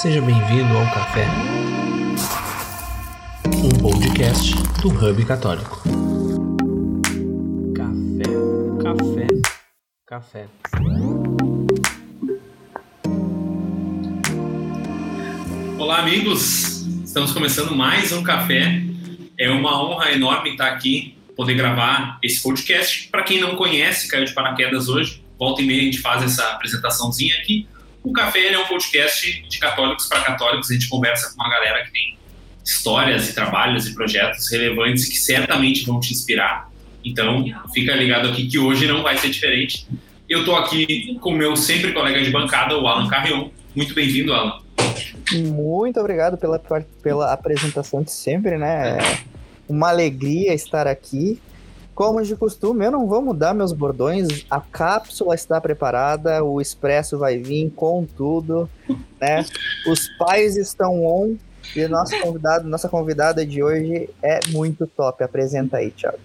Seja bem-vindo ao Café, um podcast do Hub Católico. Café, café, café. Olá, amigos! Estamos começando mais um café. É uma honra enorme estar aqui, poder gravar esse podcast. Para quem não conhece, caiu de paraquedas hoje, volta e meia a gente faz essa apresentaçãozinha aqui. O Café é um podcast de católicos para católicos. A gente conversa com uma galera que tem histórias e trabalhos e projetos relevantes que certamente vão te inspirar. Então, fica ligado aqui que hoje não vai ser diferente. Eu estou aqui com o meu sempre colega de bancada, o Alan Carrion. Muito bem-vindo, Alan. Muito obrigado pela, pela apresentação de sempre, né? É uma alegria estar aqui. Como de costume, eu não vou mudar meus bordões. A cápsula está preparada, o expresso vai vir com tudo, né? Os pais estão on e nosso convidado, nossa convidada de hoje é muito top. Apresenta aí, Thiago.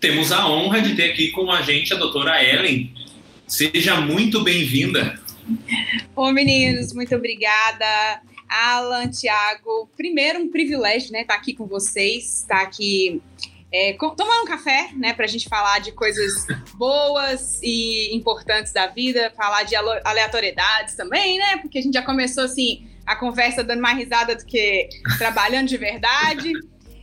Temos a honra de ter aqui com a gente a doutora Ellen. Seja muito bem-vinda. Ô, meninos, muito obrigada. Alan, Thiago, primeiro um privilégio, né, estar tá aqui com vocês, estar tá aqui é, tomando um café, né, para a gente falar de coisas boas e importantes da vida, falar de aleatoriedades também, né, porque a gente já começou assim a conversa dando mais risada do que trabalhando de verdade.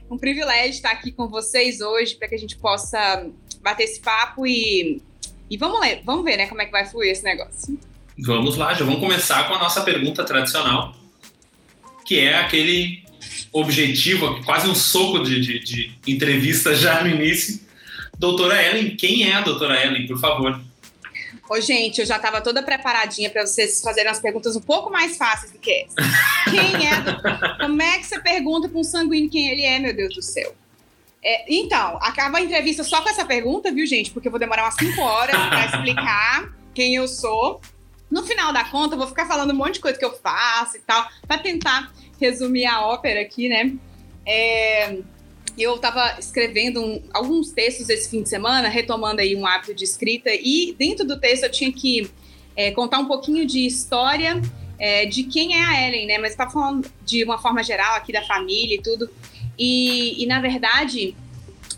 Um privilégio estar aqui com vocês hoje para que a gente possa bater esse papo e, e vamos ler, vamos ver, né, como é que vai fluir esse negócio. Vamos lá, já vamos começar com a nossa pergunta tradicional, que é aquele objetivo, quase um soco de, de, de entrevista já no início. Doutora Ellen, quem é a doutora Ellen, por favor? Ô, gente, eu já estava toda preparadinha para vocês fazerem as perguntas um pouco mais fáceis do que essa. Quem é? Como é que você pergunta para um sanguíneo quem ele é, meu Deus do céu? É, então, acaba a entrevista só com essa pergunta, viu, gente? Porque eu vou demorar umas 5 horas para explicar quem eu sou. No final da conta, eu vou ficar falando um monte de coisa que eu faço e tal, para tentar resumir a ópera aqui, né? É, eu estava escrevendo um, alguns textos esse fim de semana, retomando aí um hábito de escrita, e dentro do texto eu tinha que é, contar um pouquinho de história é, de quem é a Ellen, né? Mas estava falando de uma forma geral aqui da família e tudo. E, e na verdade,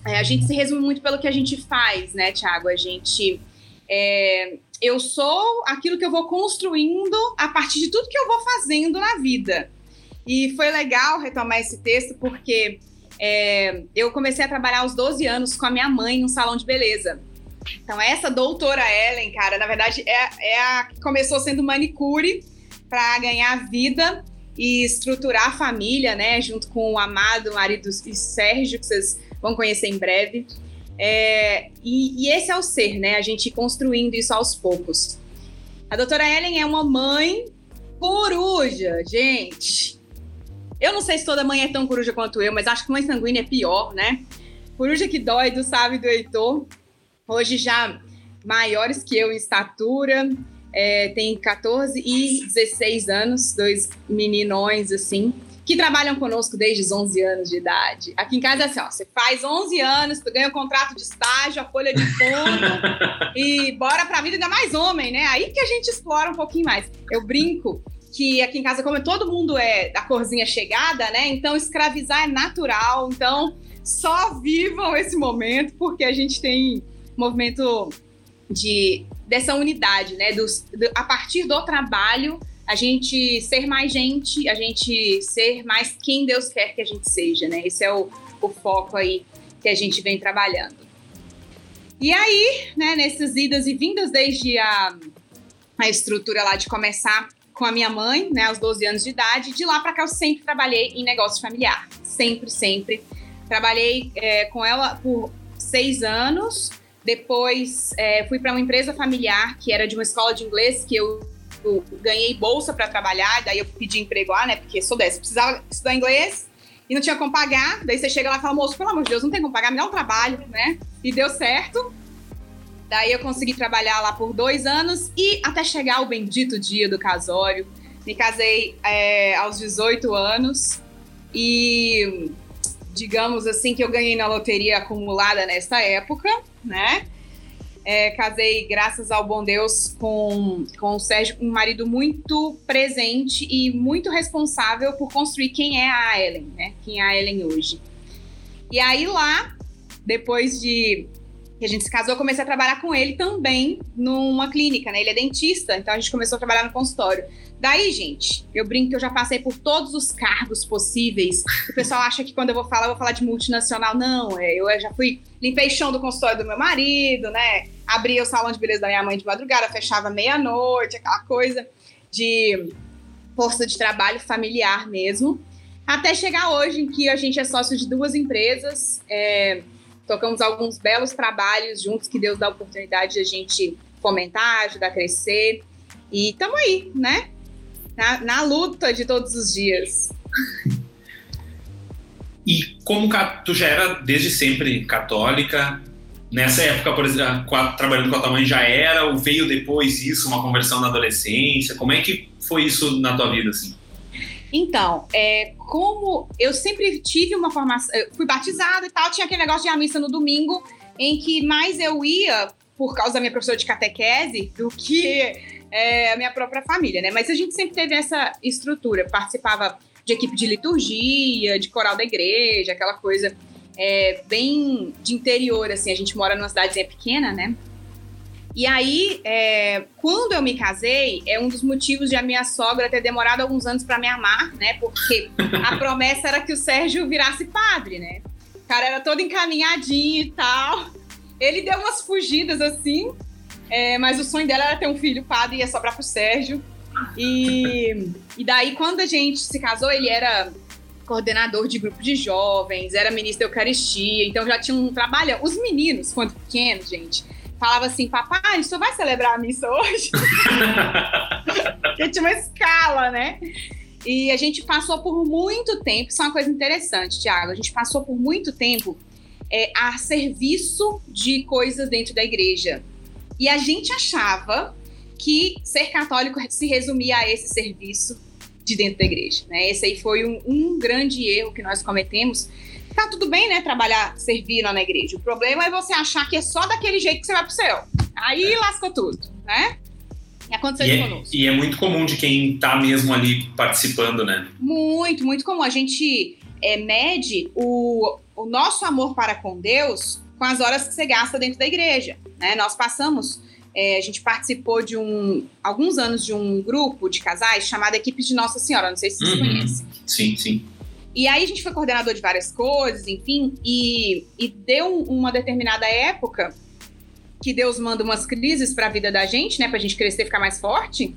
é, a gente se resume muito pelo que a gente faz, né, Tiago? A gente. É, eu sou aquilo que eu vou construindo a partir de tudo que eu vou fazendo na vida. E foi legal retomar esse texto porque é, eu comecei a trabalhar aos 12 anos com a minha mãe num salão de beleza. Então, essa doutora Ellen, cara, na verdade, é, é a que começou sendo manicure para ganhar vida e estruturar a família, né? Junto com o amado marido Sérgio, que vocês vão conhecer em breve. É, e, e, esse é o ser, né? A gente construindo isso aos poucos. A doutora Ellen é uma mãe coruja, gente. Eu não sei se toda mãe é tão coruja quanto eu, mas acho que mãe sanguínea é pior, né? Coruja que dói do sábio do Heitor. Hoje já maiores que eu em estatura, é, tem 14 e 16 anos, dois meninões assim, que trabalham conosco desde os 11 anos de idade. Aqui em casa é assim, ó, você faz 11 anos, tu ganha o um contrato de estágio, a folha de fundo e bora pra vida, ainda mais homem, né? Aí que a gente explora um pouquinho mais. Eu brinco que aqui em casa, como todo mundo é da corzinha chegada, né? Então escravizar é natural. Então só vivam esse momento, porque a gente tem movimento de dessa unidade, né? Do, a partir do trabalho, a gente ser mais gente, a gente ser mais quem Deus quer que a gente seja, né? Esse é o, o foco aí que a gente vem trabalhando. E aí, né, nessas idas e vindas, desde a, a estrutura lá de começar com a minha mãe, né, aos 12 anos de idade. De lá para cá eu sempre trabalhei em negócio familiar, sempre, sempre. Trabalhei é, com ela por seis anos. Depois é, fui para uma empresa familiar que era de uma escola de inglês que eu, ganhei bolsa para trabalhar. Daí eu pedi emprego lá, né? Porque sou dessa, precisava estudar inglês e não tinha como pagar. Daí você chega lá e fala, moço, pelo amor de Deus, não tem como pagar, me dá um trabalho, né? E deu certo. Daí eu consegui trabalhar lá por dois anos e até chegar o bendito dia do casório. Me casei é, aos 18 anos e digamos assim que eu ganhei na loteria acumulada nessa época, né? É, casei, graças ao bom Deus, com, com o Sérgio, um marido muito presente e muito responsável por construir quem é a Ellen, né? Quem é a Ellen hoje. E aí lá, depois de que a gente se casou, eu comecei a trabalhar com ele também numa clínica, né? Ele é dentista, então a gente começou a trabalhar no consultório. Daí, gente, eu brinco que eu já passei por todos os cargos possíveis. O pessoal acha que quando eu vou falar, eu vou falar de multinacional. Não, é, eu já fui, limpei chão do consultório do meu marido, né? Abria o salão de beleza da minha mãe de madrugada, fechava meia-noite, aquela coisa de força de trabalho familiar mesmo. Até chegar hoje em que a gente é sócio de duas empresas, é, tocamos alguns belos trabalhos juntos que Deus dá a oportunidade de a gente fomentar, ajudar a crescer. E estamos aí, né? na, na luta de todos os dias. E como tu já era desde sempre católica, nessa época, por exemplo, trabalhando com a tua mãe já era, ou veio depois isso, uma conversão na adolescência? Como é que foi isso na tua vida, assim? Então, é, como eu sempre tive uma formação, fui batizada e tal, tinha aquele negócio de à missa no domingo, em que mais eu ia por causa da minha professora de catequese do que é, a minha própria família, né? Mas a gente sempre teve essa estrutura, participava de equipe de liturgia, de coral da igreja, aquela coisa é, bem de interior, assim. A gente mora numa cidadezinha pequena, né? E aí, é, quando eu me casei, é um dos motivos de a minha sogra ter demorado alguns anos para me amar, né? Porque a promessa era que o Sérgio virasse padre, né? O cara era todo encaminhadinho e tal. Ele deu umas fugidas assim, é, mas o sonho dela era ter um filho padre e ia sobrar pro Sérgio. E, e daí, quando a gente se casou, ele era coordenador de grupo de jovens, era ministro da Eucaristia, então já tinha um trabalho. Os meninos, quando pequenos, gente, falavam assim: Papai, o senhor vai celebrar a missa hoje? Porque tinha uma escala, né? E a gente passou por muito tempo, isso é uma coisa interessante, Tiago. A gente passou por muito tempo é, a serviço de coisas dentro da igreja. E a gente achava que ser católico se resumia a esse serviço de dentro da igreja. Né? Esse aí foi um, um grande erro que nós cometemos. Tá tudo bem, né, trabalhar, servir lá na igreja. O problema é você achar que é só daquele jeito que você vai pro céu. Aí lascou tudo, né? E aconteceu e é, conosco. E é muito comum de quem tá mesmo ali participando, né? Muito, muito comum. A gente é, mede o, o nosso amor para com Deus com as horas que você gasta dentro da igreja. Né? Nós passamos, é, a gente participou de um, alguns anos de um grupo de casais chamado Equipe de Nossa Senhora, não sei se vocês uhum. conhecem. Sim, sim. E aí a gente foi coordenador de várias coisas, enfim, e, e deu uma determinada época que Deus manda umas crises para a vida da gente, né, para a gente crescer e ficar mais forte,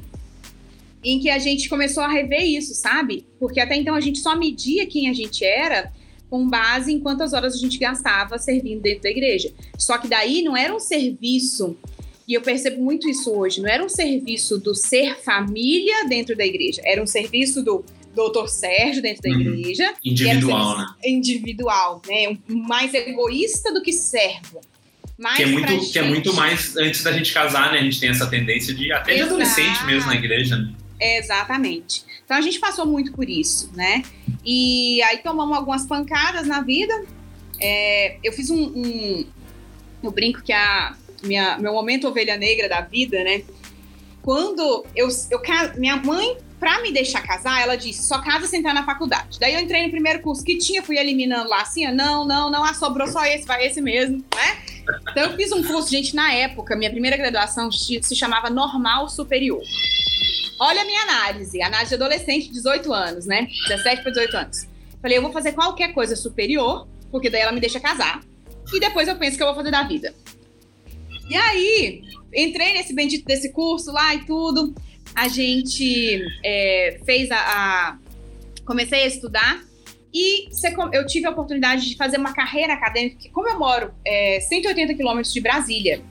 em que a gente começou a rever isso, sabe? Porque até então a gente só media quem a gente era com base em quantas horas a gente gastava servindo dentro da igreja. Só que daí não era um serviço, e eu percebo muito isso hoje, não era um serviço do ser família dentro da igreja, era um serviço do doutor Sérgio dentro da uhum. igreja. Individual, né? Individual, né? Mais egoísta do que servo. Mais que é, muito, que é muito mais antes da gente casar, né? A gente tem essa tendência de até de adolescente mesmo na igreja, né? Exatamente. Então a gente passou muito por isso, né? E aí tomamos algumas pancadas na vida. É, eu fiz um, um, Eu brinco que a minha, meu momento ovelha negra da vida, né? Quando eu, eu minha mãe, pra me deixar casar, ela disse: só casa se entrar na faculdade. Daí eu entrei no primeiro curso que tinha, fui eliminando lá assim: não, não, não, ah, sobrou só esse, vai esse mesmo, né? Então eu fiz um curso, gente, na época, minha primeira graduação se chamava Normal Superior. Olha a minha análise, análise de adolescente, 18 anos, né? 17 para 18 anos. Falei, eu vou fazer qualquer coisa superior, porque daí ela me deixa casar. E depois eu penso que eu vou fazer da vida. E aí, entrei nesse bendito desse curso lá e tudo. A gente é, fez a, a, Comecei a estudar. E eu tive a oportunidade de fazer uma carreira acadêmica. Como eu moro é, 180 quilômetros de Brasília,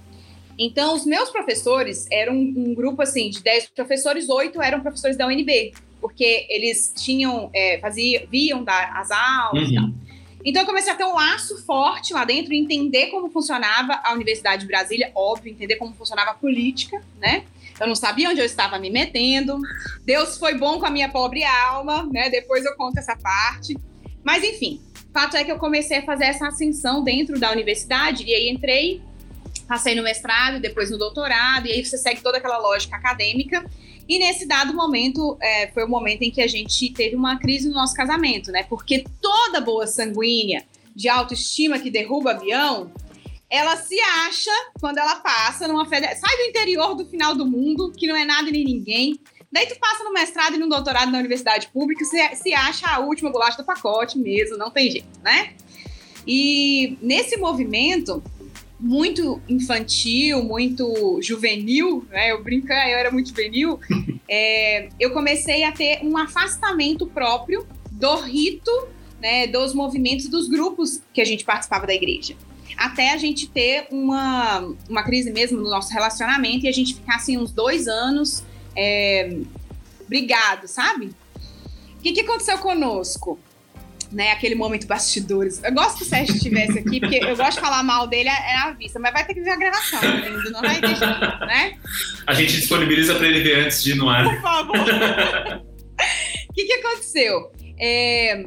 então, os meus professores eram um, um grupo assim de 10 professores, oito eram professores da UNB, porque eles tinham, é, faziam, viam dar as aulas uhum. e tal. Então, eu comecei a ter um laço forte lá dentro, entender como funcionava a Universidade de Brasília, óbvio, entender como funcionava a política, né? Eu não sabia onde eu estava me metendo. Deus foi bom com a minha pobre alma, né? Depois eu conto essa parte. Mas, enfim, fato é que eu comecei a fazer essa ascensão dentro da universidade e aí entrei Passei no mestrado, depois no doutorado, e aí você segue toda aquela lógica acadêmica. E nesse dado momento, é, foi o momento em que a gente teve uma crise no nosso casamento, né? Porque toda boa sanguínea de autoestima que derruba avião, ela se acha quando ela passa numa federal. Sai do interior do final do mundo, que não é nada nem ninguém. Daí tu passa no mestrado e no doutorado na universidade pública, você se acha a última bolacha do pacote mesmo, não tem jeito, né? E nesse movimento muito infantil, muito juvenil, né? Eu brinco, eu era muito juvenil. é, eu comecei a ter um afastamento próprio do rito, né? Dos movimentos, dos grupos que a gente participava da igreja até a gente ter uma, uma crise mesmo no nosso relacionamento e a gente ficar assim uns dois anos é, brigado, sabe? O que, que aconteceu conosco? Né, aquele momento bastidores. Eu gosto que o Sérgio estivesse aqui, porque eu gosto de falar mal dele é na vista, mas vai ter que ver a gravação, lindo, não vai deixar, né? A gente disponibiliza para ele ver antes de ir no ar. Por favor. O que, que aconteceu? É,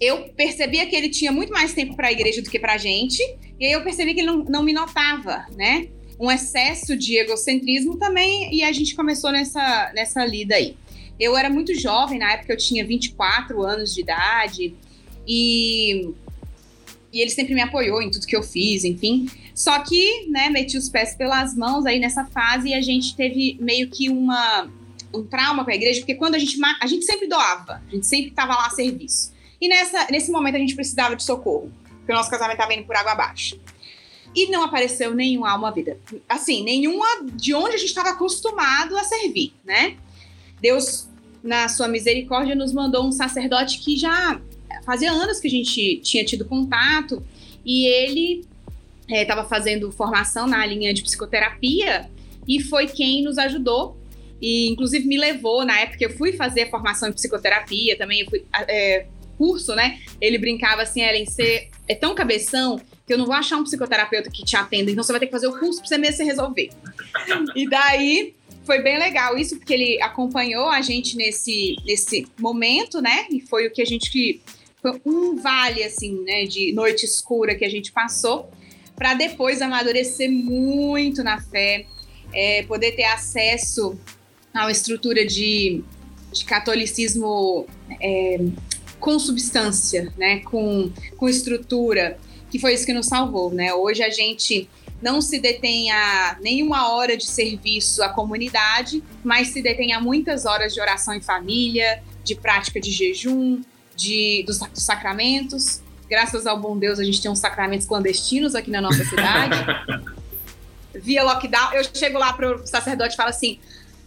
eu percebia que ele tinha muito mais tempo para a igreja do que para a gente, e aí eu percebi que ele não, não me notava, né? um excesso de egocentrismo também, e a gente começou nessa, nessa lida aí. Eu era muito jovem, na época eu tinha 24 anos de idade, e, e ele sempre me apoiou em tudo que eu fiz, enfim. Só que, né, meti os pés pelas mãos aí nessa fase e a gente teve meio que uma, um trauma com a igreja, porque quando a gente, a gente sempre doava, a gente sempre estava lá a serviço. E nessa, nesse momento a gente precisava de socorro, porque o nosso casamento estava indo por água abaixo. E não apareceu nenhuma alma vida. Assim, nenhuma de onde a gente estava acostumado a servir, né? Deus, na sua misericórdia, nos mandou um sacerdote que já fazia anos que a gente tinha tido contato. E ele estava é, fazendo formação na linha de psicoterapia e foi quem nos ajudou. E inclusive me levou. Na época eu fui fazer formação em psicoterapia também. Fui é, curso né ele brincava assim Ellen você é tão cabeção que eu não vou achar um psicoterapeuta que te atenda, então você vai ter que fazer o curso para você mesmo se resolver. e daí foi bem legal isso, porque ele acompanhou a gente nesse, nesse momento, né? E foi o que a gente. Foi um vale, assim, né? De noite escura que a gente passou, para depois amadurecer muito na fé, é, poder ter acesso a uma estrutura de, de catolicismo é, com substância, né? Com, com estrutura que foi isso que nos salvou, né? Hoje a gente não se detém a nenhuma hora de serviço à comunidade, mas se detém a muitas horas de oração em família, de prática de jejum, de, dos, dos sacramentos. Graças ao bom Deus, a gente tem uns sacramentos clandestinos aqui na nossa cidade. Via lockdown, eu chego lá pro sacerdote e falo assim: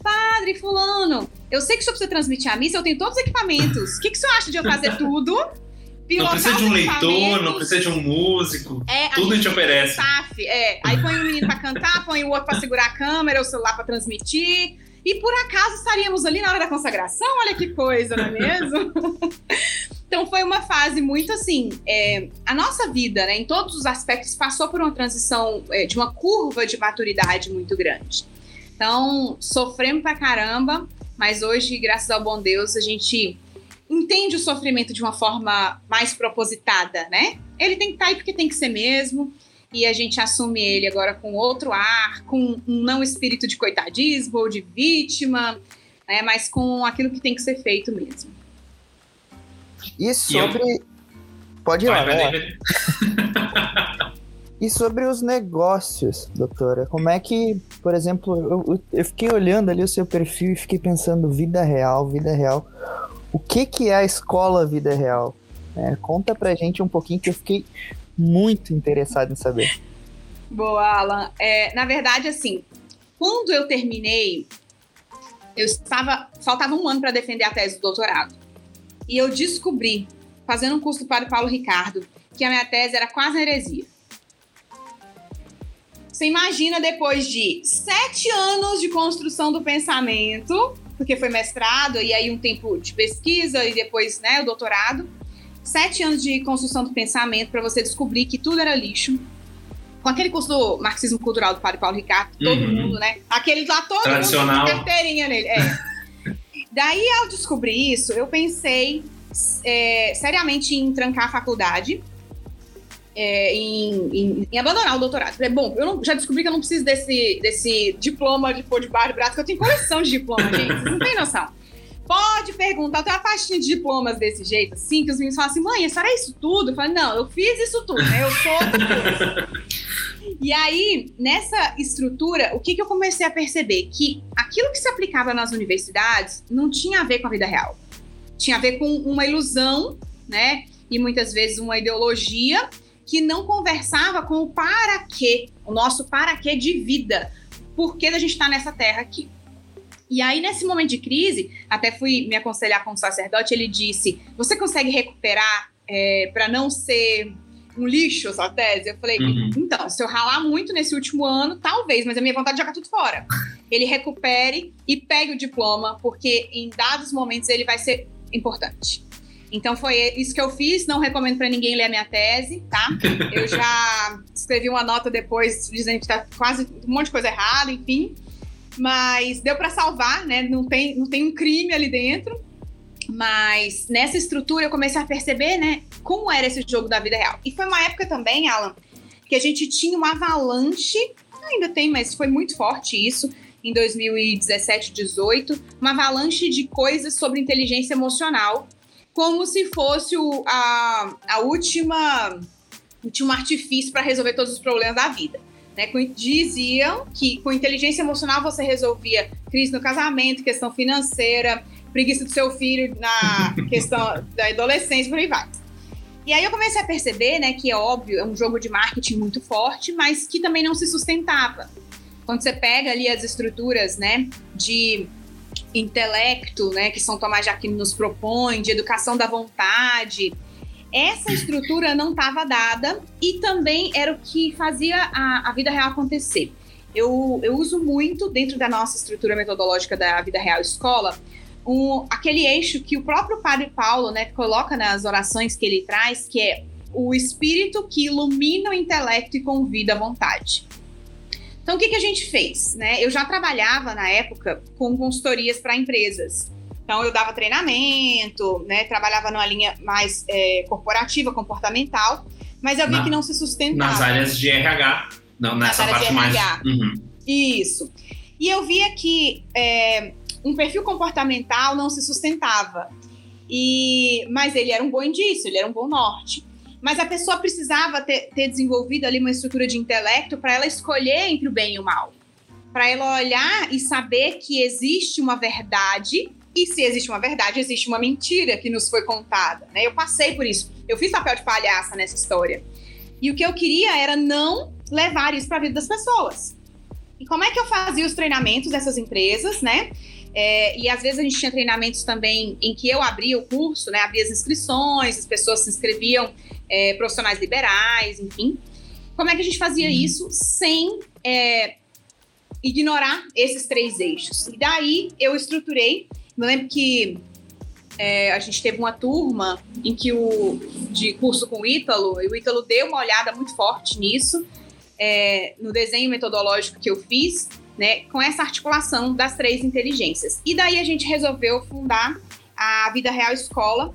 Padre Fulano, eu sei que o senhor precisa transmitir a missa, eu tenho todos os equipamentos. O que, que o senhor acha de eu fazer tudo? não precisa de um leitor, não precisa de um músico. É, tudo a gente, a gente oferece. Staff, é. Aí põe um menino para cantar, põe o outro para segurar a câmera, o celular para transmitir. E por acaso estaríamos ali na hora da consagração? Olha que coisa, não é mesmo? então foi uma fase muito assim. É, a nossa vida, né, em todos os aspectos, passou por uma transição é, de uma curva de maturidade muito grande. Então, sofremos pra caramba, mas hoje, graças ao bom Deus, a gente entende o sofrimento de uma forma mais propositada, né? Ele tem que estar tá aí porque tem que ser mesmo, e a gente assume ele agora com outro ar, com um não espírito de coitadismo ou de vítima, né? mas com aquilo que tem que ser feito mesmo. E sobre. E eu... Pode ir lá, né? E sobre os negócios, doutora, como é que, por exemplo, eu, eu, fiquei olhando ali o seu perfil e fiquei pensando vida real, vida real o que, que é a escola vida real? É, conta pra gente um pouquinho que eu fiquei muito interessado em saber. Boa, Alan. É, na verdade, assim, quando eu terminei, eu estava. Faltava um ano para defender a tese do doutorado. E eu descobri, fazendo um curso do Padre Paulo Ricardo, que a minha tese era quase heresia. Você imagina depois de sete anos de construção do pensamento, porque foi mestrado e aí um tempo de pesquisa e depois, né, o doutorado. Sete anos de construção do pensamento para você descobrir que tudo era lixo. Com aquele curso do marxismo cultural do padre Paulo Ricardo, todo uhum. mundo, né? Aquele lá todo Tradicional. mundo carteirinha nele. É. Daí, ao descobrir isso, eu pensei é, seriamente em trancar a faculdade. É, em, em, em, abandonar o doutorado. Falei, bom, eu não, já descobri que eu não preciso desse, desse diploma de pôr de barro de braço, que eu tenho coleção de diplomas, gente. Vocês não têm noção. Pode perguntar, tenho uma pastinha de diplomas desse jeito, assim, que os meninos falam assim, mãe, a senhora é isso tudo? Eu falei, não, eu fiz isso tudo, né? Eu sou tudo. E aí, nessa estrutura, o que, que eu comecei a perceber? Que aquilo que se aplicava nas universidades não tinha a ver com a vida real. Tinha a ver com uma ilusão, né? E muitas vezes uma ideologia que não conversava com o para quê, o nosso para quê de vida. Por que a gente está nessa terra aqui? E aí, nesse momento de crise, até fui me aconselhar com o sacerdote, ele disse: Você consegue recuperar é, para não ser um lixo essa tese? Eu falei: uhum. Então, se eu ralar muito nesse último ano, talvez, mas a minha vontade é jogar tudo fora. Ele recupere e pegue o diploma, porque em dados momentos ele vai ser importante. Então foi isso que eu fiz. Não recomendo para ninguém ler a minha tese, tá? Eu já escrevi uma nota depois dizendo que tá quase um monte de coisa errada, enfim mas deu para salvar, né? Não tem, não tem um crime ali dentro. Mas nessa estrutura eu comecei a perceber, né, como era esse jogo da vida real. E foi uma época também, Alan, que a gente tinha uma avalanche, ainda tem, mas foi muito forte isso, em 2017, 18, uma avalanche de coisas sobre inteligência emocional, como se fosse o, a, a última, último artifício para resolver todos os problemas da vida. Né, diziam que com inteligência emocional você resolvia crise no casamento, questão financeira, preguiça do seu filho na questão da adolescência, por aí vai. E aí eu comecei a perceber, né, que é óbvio, é um jogo de marketing muito forte, mas que também não se sustentava. Quando você pega ali as estruturas, né, de intelecto, né, que São Tomás de Aquino nos propõe, de educação da vontade, essa estrutura não estava dada e também era o que fazia a, a vida real acontecer. Eu, eu uso muito, dentro da nossa estrutura metodológica da vida real escola, um, aquele eixo que o próprio Padre Paulo né, coloca nas orações que ele traz, que é o espírito que ilumina o intelecto e convida a vontade. Então, o que, que a gente fez? Né? Eu já trabalhava na época com consultorias para empresas. Então, eu dava treinamento, né, trabalhava numa linha mais é, corporativa, comportamental, mas eu vi Na, que não se sustentava. Nas áreas de RH, não, nessa Nas parte mais. Uhum. Isso. E eu via que é, um perfil comportamental não se sustentava. E, mas ele era um bom indício, ele era um bom norte. Mas a pessoa precisava ter, ter desenvolvido ali uma estrutura de intelecto para ela escolher entre o bem e o mal. Para ela olhar e saber que existe uma verdade e se existe uma verdade, existe uma mentira que nos foi contada. Né? Eu passei por isso. Eu fiz papel de palhaça nessa história. E o que eu queria era não levar isso para a vida das pessoas. E como é que eu fazia os treinamentos dessas empresas, né? É, e às vezes a gente tinha treinamentos também em que eu abria o curso, né? Abria as inscrições, as pessoas se inscreviam, é, profissionais liberais, enfim. Como é que a gente fazia uhum. isso sem é, ignorar esses três eixos? E daí eu estruturei eu lembro que é, a gente teve uma turma em que o de curso com o Ítalo, e o Ítalo deu uma olhada muito forte nisso, é, no desenho metodológico que eu fiz, né, com essa articulação das três inteligências. E daí a gente resolveu fundar a Vida Real Escola,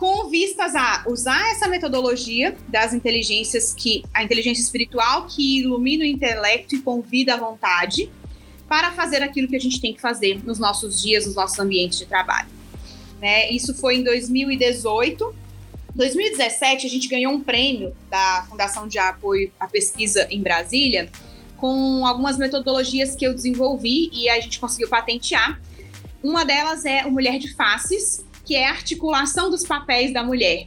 com vistas a usar essa metodologia das inteligências que a inteligência espiritual que ilumina o intelecto e convida à vontade, para fazer aquilo que a gente tem que fazer nos nossos dias, nos nossos ambientes de trabalho. Né? Isso foi em 2018. 2017, a gente ganhou um prêmio da Fundação de Apoio à Pesquisa em Brasília, com algumas metodologias que eu desenvolvi e a gente conseguiu patentear. Uma delas é o Mulher de Faces, que é a articulação dos papéis da mulher,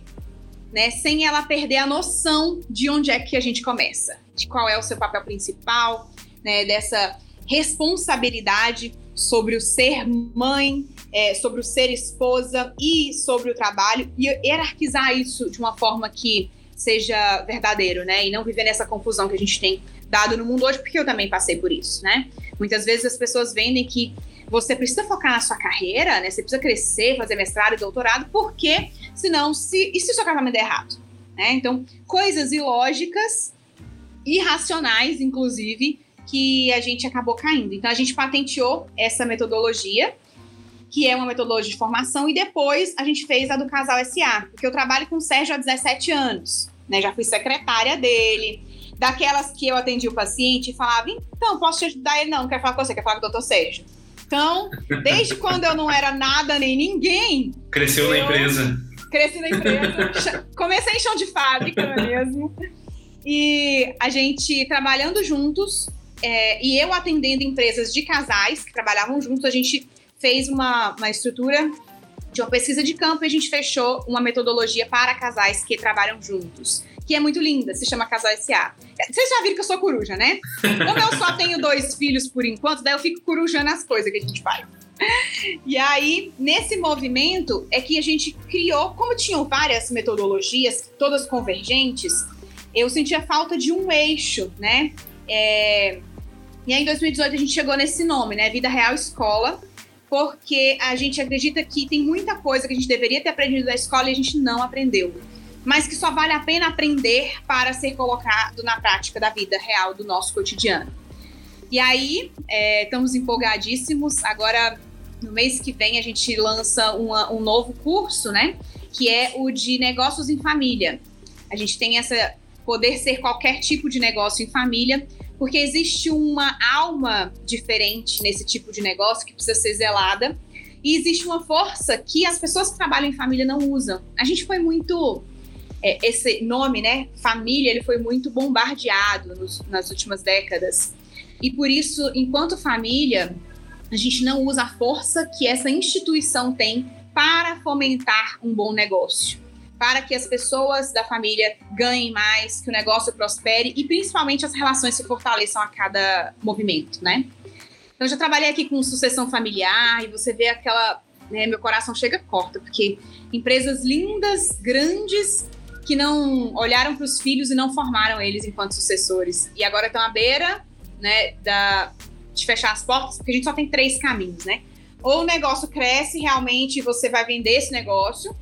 né? Sem ela perder a noção de onde é que a gente começa, de qual é o seu papel principal, né? Dessa responsabilidade sobre o ser mãe, é, sobre o ser esposa e sobre o trabalho e hierarquizar isso de uma forma que seja verdadeiro, né? E não viver nessa confusão que a gente tem dado no mundo hoje, porque eu também passei por isso, né? Muitas vezes as pessoas vendem que você precisa focar na sua carreira, né? Você precisa crescer, fazer mestrado e doutorado, porque senão, se, e se o seu casamento der errado? Né? Então, coisas ilógicas, irracionais, inclusive, que a gente acabou caindo. Então a gente patenteou essa metodologia, que é uma metodologia de formação, e depois a gente fez a do Casal SA, porque eu trabalho com o Sérgio há 17 anos. né? Já fui secretária dele. Daquelas que eu atendi o paciente e falava, então, posso te ajudar? Ele, não, quer falar com você, quer falar com o doutor Sérgio. Então, desde quando eu não era nada nem ninguém. Cresceu na empresa. Cresci na empresa. Comecei em chão de fábrica, é mesmo? E a gente trabalhando juntos, é, e eu atendendo empresas de casais que trabalhavam juntos, a gente fez uma, uma estrutura de uma pesquisa de campo e a gente fechou uma metodologia para casais que trabalham juntos, que é muito linda, se chama Casal SA. Vocês já viram que eu sou coruja, né? Como eu só tenho dois filhos por enquanto, daí eu fico corujando as coisas que a gente faz. E aí, nesse movimento, é que a gente criou, como tinham várias metodologias, todas convergentes, eu sentia falta de um eixo, né? É... E aí, em 2018, a gente chegou nesse nome, né? Vida Real Escola, porque a gente acredita que tem muita coisa que a gente deveria ter aprendido da escola e a gente não aprendeu. Mas que só vale a pena aprender para ser colocado na prática da vida real do nosso cotidiano. E aí, é, estamos empolgadíssimos. Agora, no mês que vem, a gente lança uma, um novo curso, né? Que é o de negócios em família. A gente tem essa poder ser qualquer tipo de negócio em família, porque existe uma alma diferente nesse tipo de negócio que precisa ser zelada. E existe uma força que as pessoas que trabalham em família não usam. A gente foi muito. É, esse nome, né? Família, ele foi muito bombardeado nos, nas últimas décadas. E por isso, enquanto família, a gente não usa a força que essa instituição tem para fomentar um bom negócio para que as pessoas da família ganhem mais, que o negócio prospere e principalmente as relações se fortaleçam a cada movimento, né? Então, eu já trabalhei aqui com sucessão familiar e você vê aquela. Né, meu coração chega corta, porque empresas lindas, grandes, que não olharam para os filhos e não formaram eles enquanto sucessores. E agora estão à beira né, da, de fechar as portas, porque a gente só tem três caminhos, né? Ou o negócio cresce realmente e você vai vender esse negócio,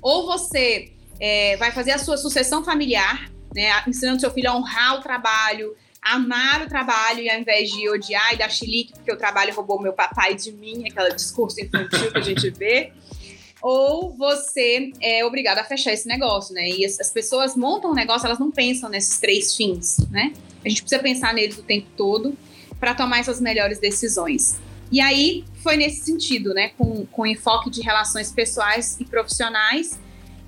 ou você é, vai fazer a sua sucessão familiar, né, ensinando seu filho a honrar o trabalho, amar o trabalho e ao invés de odiar e dar chilique porque o trabalho roubou meu papai de mim, aquele discurso infantil que a gente vê. Ou você é obrigado a fechar esse negócio, né? E as, as pessoas montam um negócio, elas não pensam nesses três fins, né? A gente precisa pensar neles o tempo todo para tomar essas melhores decisões. E aí foi nesse sentido, né, com, com enfoque de relações pessoais e profissionais,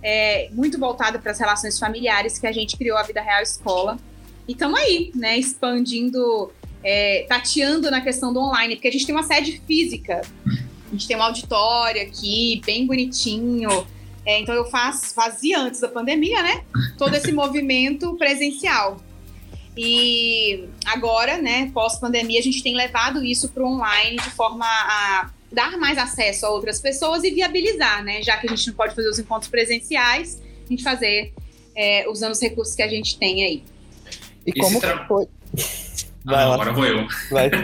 é, muito voltado para as relações familiares, que a gente criou a Vida Real Escola. E estamos aí, né, expandindo, é, tateando na questão do online, porque a gente tem uma sede física, a gente tem um auditório aqui, bem bonitinho. É, então eu faço, fazia antes da pandemia, né? Todo esse movimento presencial. E agora, né, pós-pandemia, a gente tem levado isso para o online de forma a dar mais acesso a outras pessoas e viabilizar, né? Já que a gente não pode fazer os encontros presenciais, a gente fazer é, usando os recursos que a gente tem aí. E como tra... que foi? Ah, agora vou eu.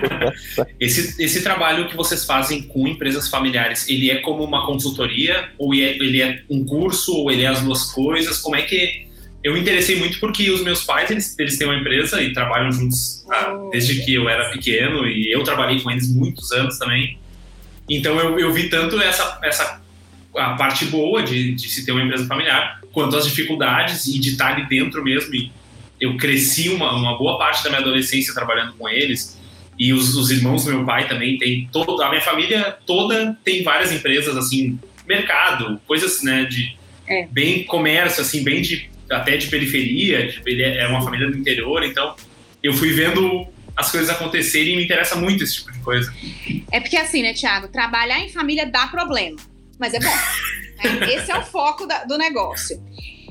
esse, esse trabalho que vocês fazem com empresas familiares, ele é como uma consultoria? Ou ele é um curso? Ou ele é as duas coisas? Como é que eu me interessei muito porque os meus pais, eles, eles têm uma empresa e trabalham juntos ah, desde que eu era pequeno e eu trabalhei com eles muitos anos também. Então eu, eu vi tanto essa, essa a parte boa de, de se ter uma empresa familiar, quanto as dificuldades e de estar ali dentro mesmo. E eu cresci uma, uma boa parte da minha adolescência trabalhando com eles e os, os irmãos do meu pai também tem toda a minha família toda tem várias empresas assim mercado coisas né de é. bem comércio assim bem de até de periferia, ele é uma família do interior, então eu fui vendo as coisas acontecerem e me interessa muito esse tipo de coisa. É porque assim, né, Thiago, trabalhar em família dá problema, mas é bom. né? Esse é o foco da, do negócio.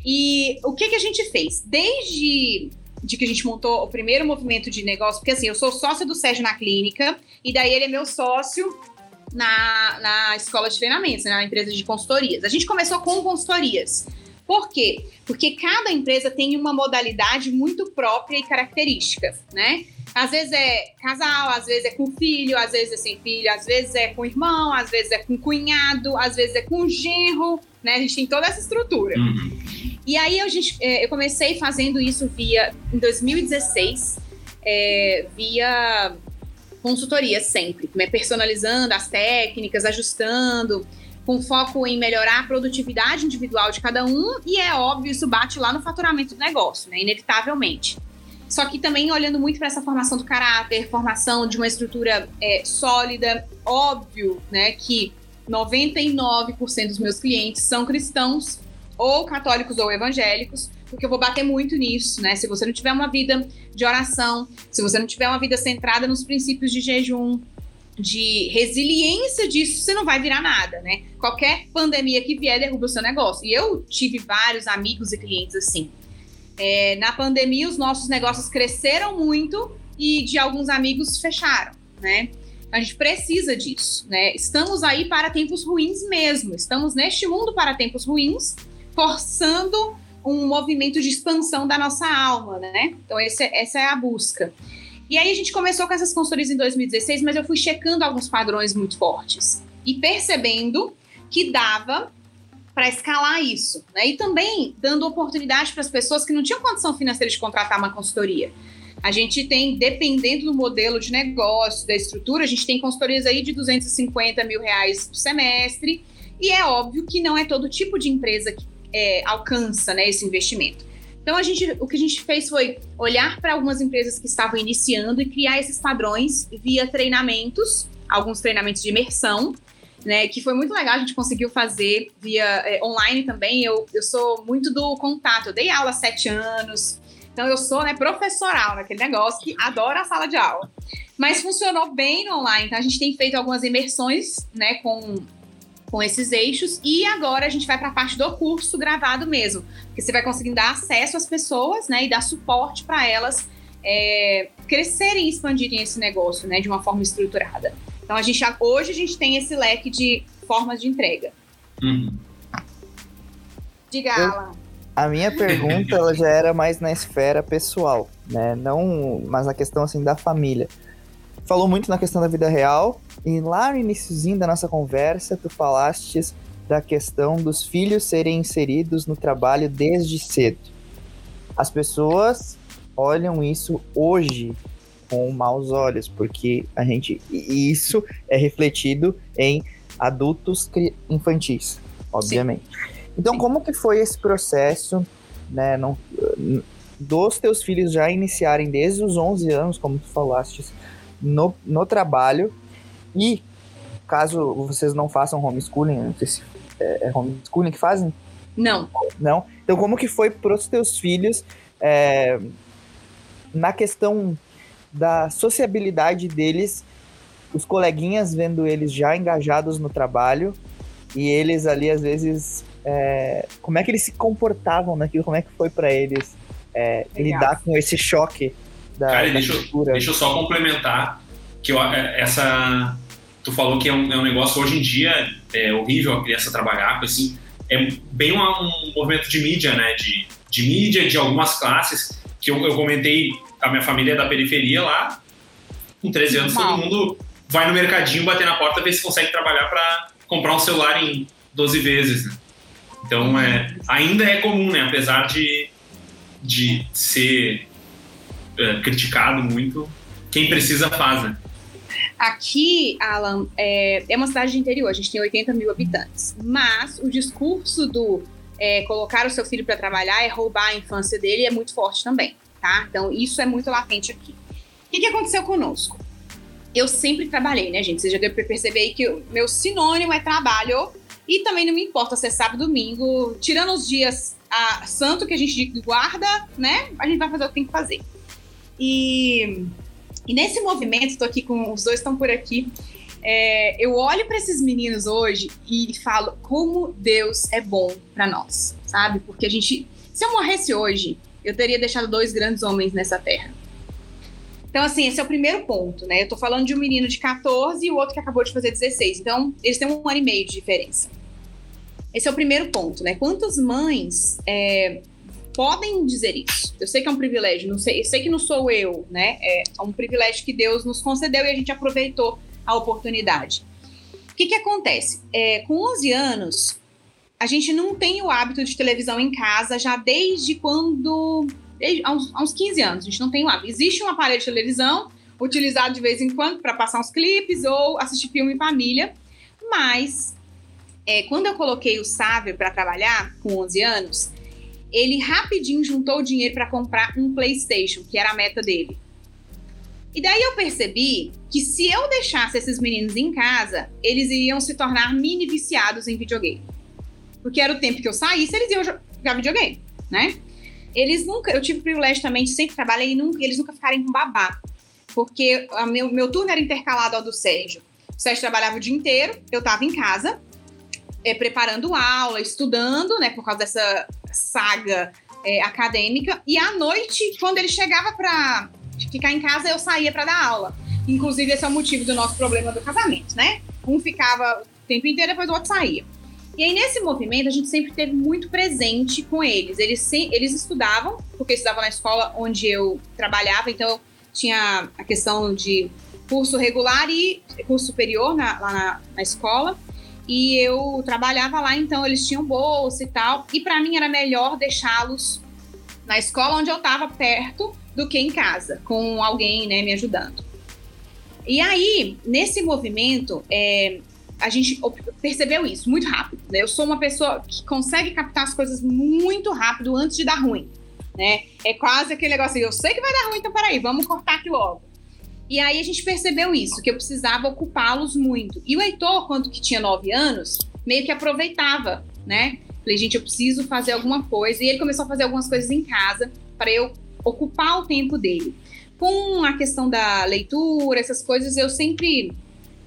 E o que, que a gente fez? Desde de que a gente montou o primeiro movimento de negócio, porque assim, eu sou sócia do Sérgio na clínica, e daí ele é meu sócio na, na escola de treinamentos, na empresa de consultorias. A gente começou com consultorias. Por quê? Porque cada empresa tem uma modalidade muito própria e característica, né? Às vezes é casal, às vezes é com filho, às vezes é sem filho, às vezes é com irmão, às vezes é com cunhado, às vezes é com genro, né? A gente tem toda essa estrutura. Uhum. E aí eu, é, eu comecei fazendo isso via em 2016, é, via consultoria sempre, né? personalizando as técnicas, ajustando. com foco em melhorar a produtividade individual de cada um, e é óbvio, isso bate lá no faturamento do negócio, né? Inevitavelmente. Só que também olhando muito para essa formação do caráter, formação de uma estrutura é, sólida, óbvio, né, que 99% dos meus clientes são cristãos, ou católicos ou evangélicos, porque eu vou bater muito nisso, né? Se você não tiver uma vida de oração, se você não tiver uma vida centrada nos princípios de jejum, de resiliência disso, você não vai virar nada, né? Qualquer pandemia que vier derruba o seu negócio. E eu tive vários amigos e clientes assim. É, na pandemia, os nossos negócios cresceram muito e de alguns amigos fecharam, né? A gente precisa disso, né? Estamos aí para tempos ruins mesmo. Estamos neste mundo para tempos ruins, forçando um movimento de expansão da nossa alma, né? Então, esse, é, essa é a busca. E aí a gente começou com essas consultorias em 2016, mas eu fui checando alguns padrões muito fortes e percebendo que dava para escalar isso, né? E também dando oportunidade para as pessoas que não tinham condição financeira de contratar uma consultoria. A gente tem, dependendo do modelo de negócio, da estrutura, a gente tem consultorias aí de 250 mil reais por semestre, e é óbvio que não é todo tipo de empresa que é, alcança né, esse investimento. Então, a gente, o que a gente fez foi olhar para algumas empresas que estavam iniciando e criar esses padrões via treinamentos, alguns treinamentos de imersão, né, que foi muito legal, a gente conseguiu fazer via é, online também. Eu, eu sou muito do contato, eu dei aula há sete anos, então eu sou né, professoral naquele negócio que adora a sala de aula. Mas funcionou bem no online, então a gente tem feito algumas imersões né, com com esses eixos. E agora a gente vai para a parte do curso gravado mesmo, que você vai conseguir dar acesso às pessoas, né, e dar suporte para elas é, crescerem e expandirem esse negócio, né, de uma forma estruturada. Então a gente hoje a gente tem esse leque de formas de entrega. Uhum. Diga, Alan. A minha pergunta ela já era mais na esfera pessoal, né? Não, mas na questão assim da família falou muito na questão da vida real, e lá no iníciozinho da nossa conversa, tu falastes da questão dos filhos serem inseridos no trabalho desde cedo. As pessoas olham isso hoje com maus olhos, porque a gente e isso é refletido em adultos infantis, obviamente. Sim. Então, Sim. como que foi esse processo, né, não, dos teus filhos já iniciarem desde os 11 anos, como tu falastes, no, no trabalho. E caso vocês não façam homeschooling, não sei se é, é homeschooling que fazem? Não. Não? Então, como que foi para os teus filhos é, na questão da sociabilidade deles, os coleguinhas vendo eles já engajados no trabalho e eles ali, às vezes, é, como é que eles se comportavam naquilo, como é que foi para eles é, lidar com esse choque da, Cara, da deixa, cultura. deixa eu só complementar que eu, é, essa tu falou que é um, é um, negócio hoje em dia é horrível a criança trabalhar com assim é bem uma, um movimento de mídia né de, de mídia de algumas classes que eu, eu comentei a minha família é da periferia lá com 13 anos todo mundo vai no mercadinho bater na porta ver se consegue trabalhar para comprar um celular em 12 vezes né? então é ainda é comum né apesar de de ser é, criticado muito, quem precisa faz, né? Aqui, Alan, é, é, uma cidade de interior, a gente tem 80 mil habitantes. Mas o discurso do é, colocar o seu filho para trabalhar é roubar a infância dele é muito forte também, tá? Então, isso é muito latente aqui. O que, que aconteceu conosco? Eu sempre trabalhei, né, gente? Você já deu para perceber aí que o meu sinônimo é trabalho. E também não me importa se é sábado, domingo, tirando os dias a, santo que a gente guarda, né? A gente vai fazer o que tem que fazer. E, e nesse movimento, estou aqui com os dois estão por aqui. É, eu olho para esses meninos hoje e falo como Deus é bom para nós, sabe? Porque a gente, se eu morresse hoje, eu teria deixado dois grandes homens nessa terra. Então, assim, esse é o primeiro ponto, né? Eu tô falando de um menino de 14 e o outro que acabou de fazer 16. Então, eles têm um ano e meio de diferença. Esse é o primeiro ponto, né? Quantas mães é, podem dizer isso. Eu sei que é um privilégio, não sei, eu sei que não sou eu, né? É um privilégio que Deus nos concedeu e a gente aproveitou a oportunidade. O que, que acontece? É, com 11 anos, a gente não tem o hábito de televisão em casa já desde quando. Desde, há, uns, há uns 15 anos, a gente não tem o hábito. Existe um aparelho de televisão utilizado de vez em quando para passar uns clipes ou assistir filme em família, mas é, quando eu coloquei o Sávio para trabalhar, com 11 anos, ele rapidinho juntou o dinheiro para comprar um PlayStation, que era a meta dele. E daí eu percebi que se eu deixasse esses meninos em casa, eles iriam se tornar mini viciados em videogame. Porque era o tempo que eu saísse, eles iam jogar videogame, né? Eles nunca, eu tive o privilégio também de sempre trabalhar e nunca, eles nunca ficarem com babá. Porque meu, meu turno era intercalado ao do Sérgio. O Sérgio trabalhava o dia inteiro, eu estava em casa, é, preparando aula, estudando, né, por causa dessa saga é, acadêmica. E à noite, quando ele chegava para ficar em casa, eu saía para dar aula. Inclusive, esse é o motivo do nosso problema do casamento, né? Um ficava o tempo inteiro, depois o outro saía. E aí, nesse movimento, a gente sempre teve muito presente com eles. Eles, eles estudavam, porque estudavam na escola onde eu trabalhava, então tinha a questão de curso regular e curso superior na, lá na, na escola. E eu trabalhava lá, então eles tinham bolsa e tal. E para mim era melhor deixá-los na escola onde eu estava perto do que em casa, com alguém né, me ajudando. E aí, nesse movimento, é, a gente percebeu isso muito rápido. Né? Eu sou uma pessoa que consegue captar as coisas muito rápido antes de dar ruim. Né? É quase aquele negócio assim, eu sei que vai dar ruim, então peraí, vamos cortar aqui logo. E aí a gente percebeu isso, que eu precisava ocupá-los muito. E o Heitor, quando que tinha nove anos, meio que aproveitava, né? Falei, gente, eu preciso fazer alguma coisa. E ele começou a fazer algumas coisas em casa para eu ocupar o tempo dele. Com a questão da leitura, essas coisas, eu sempre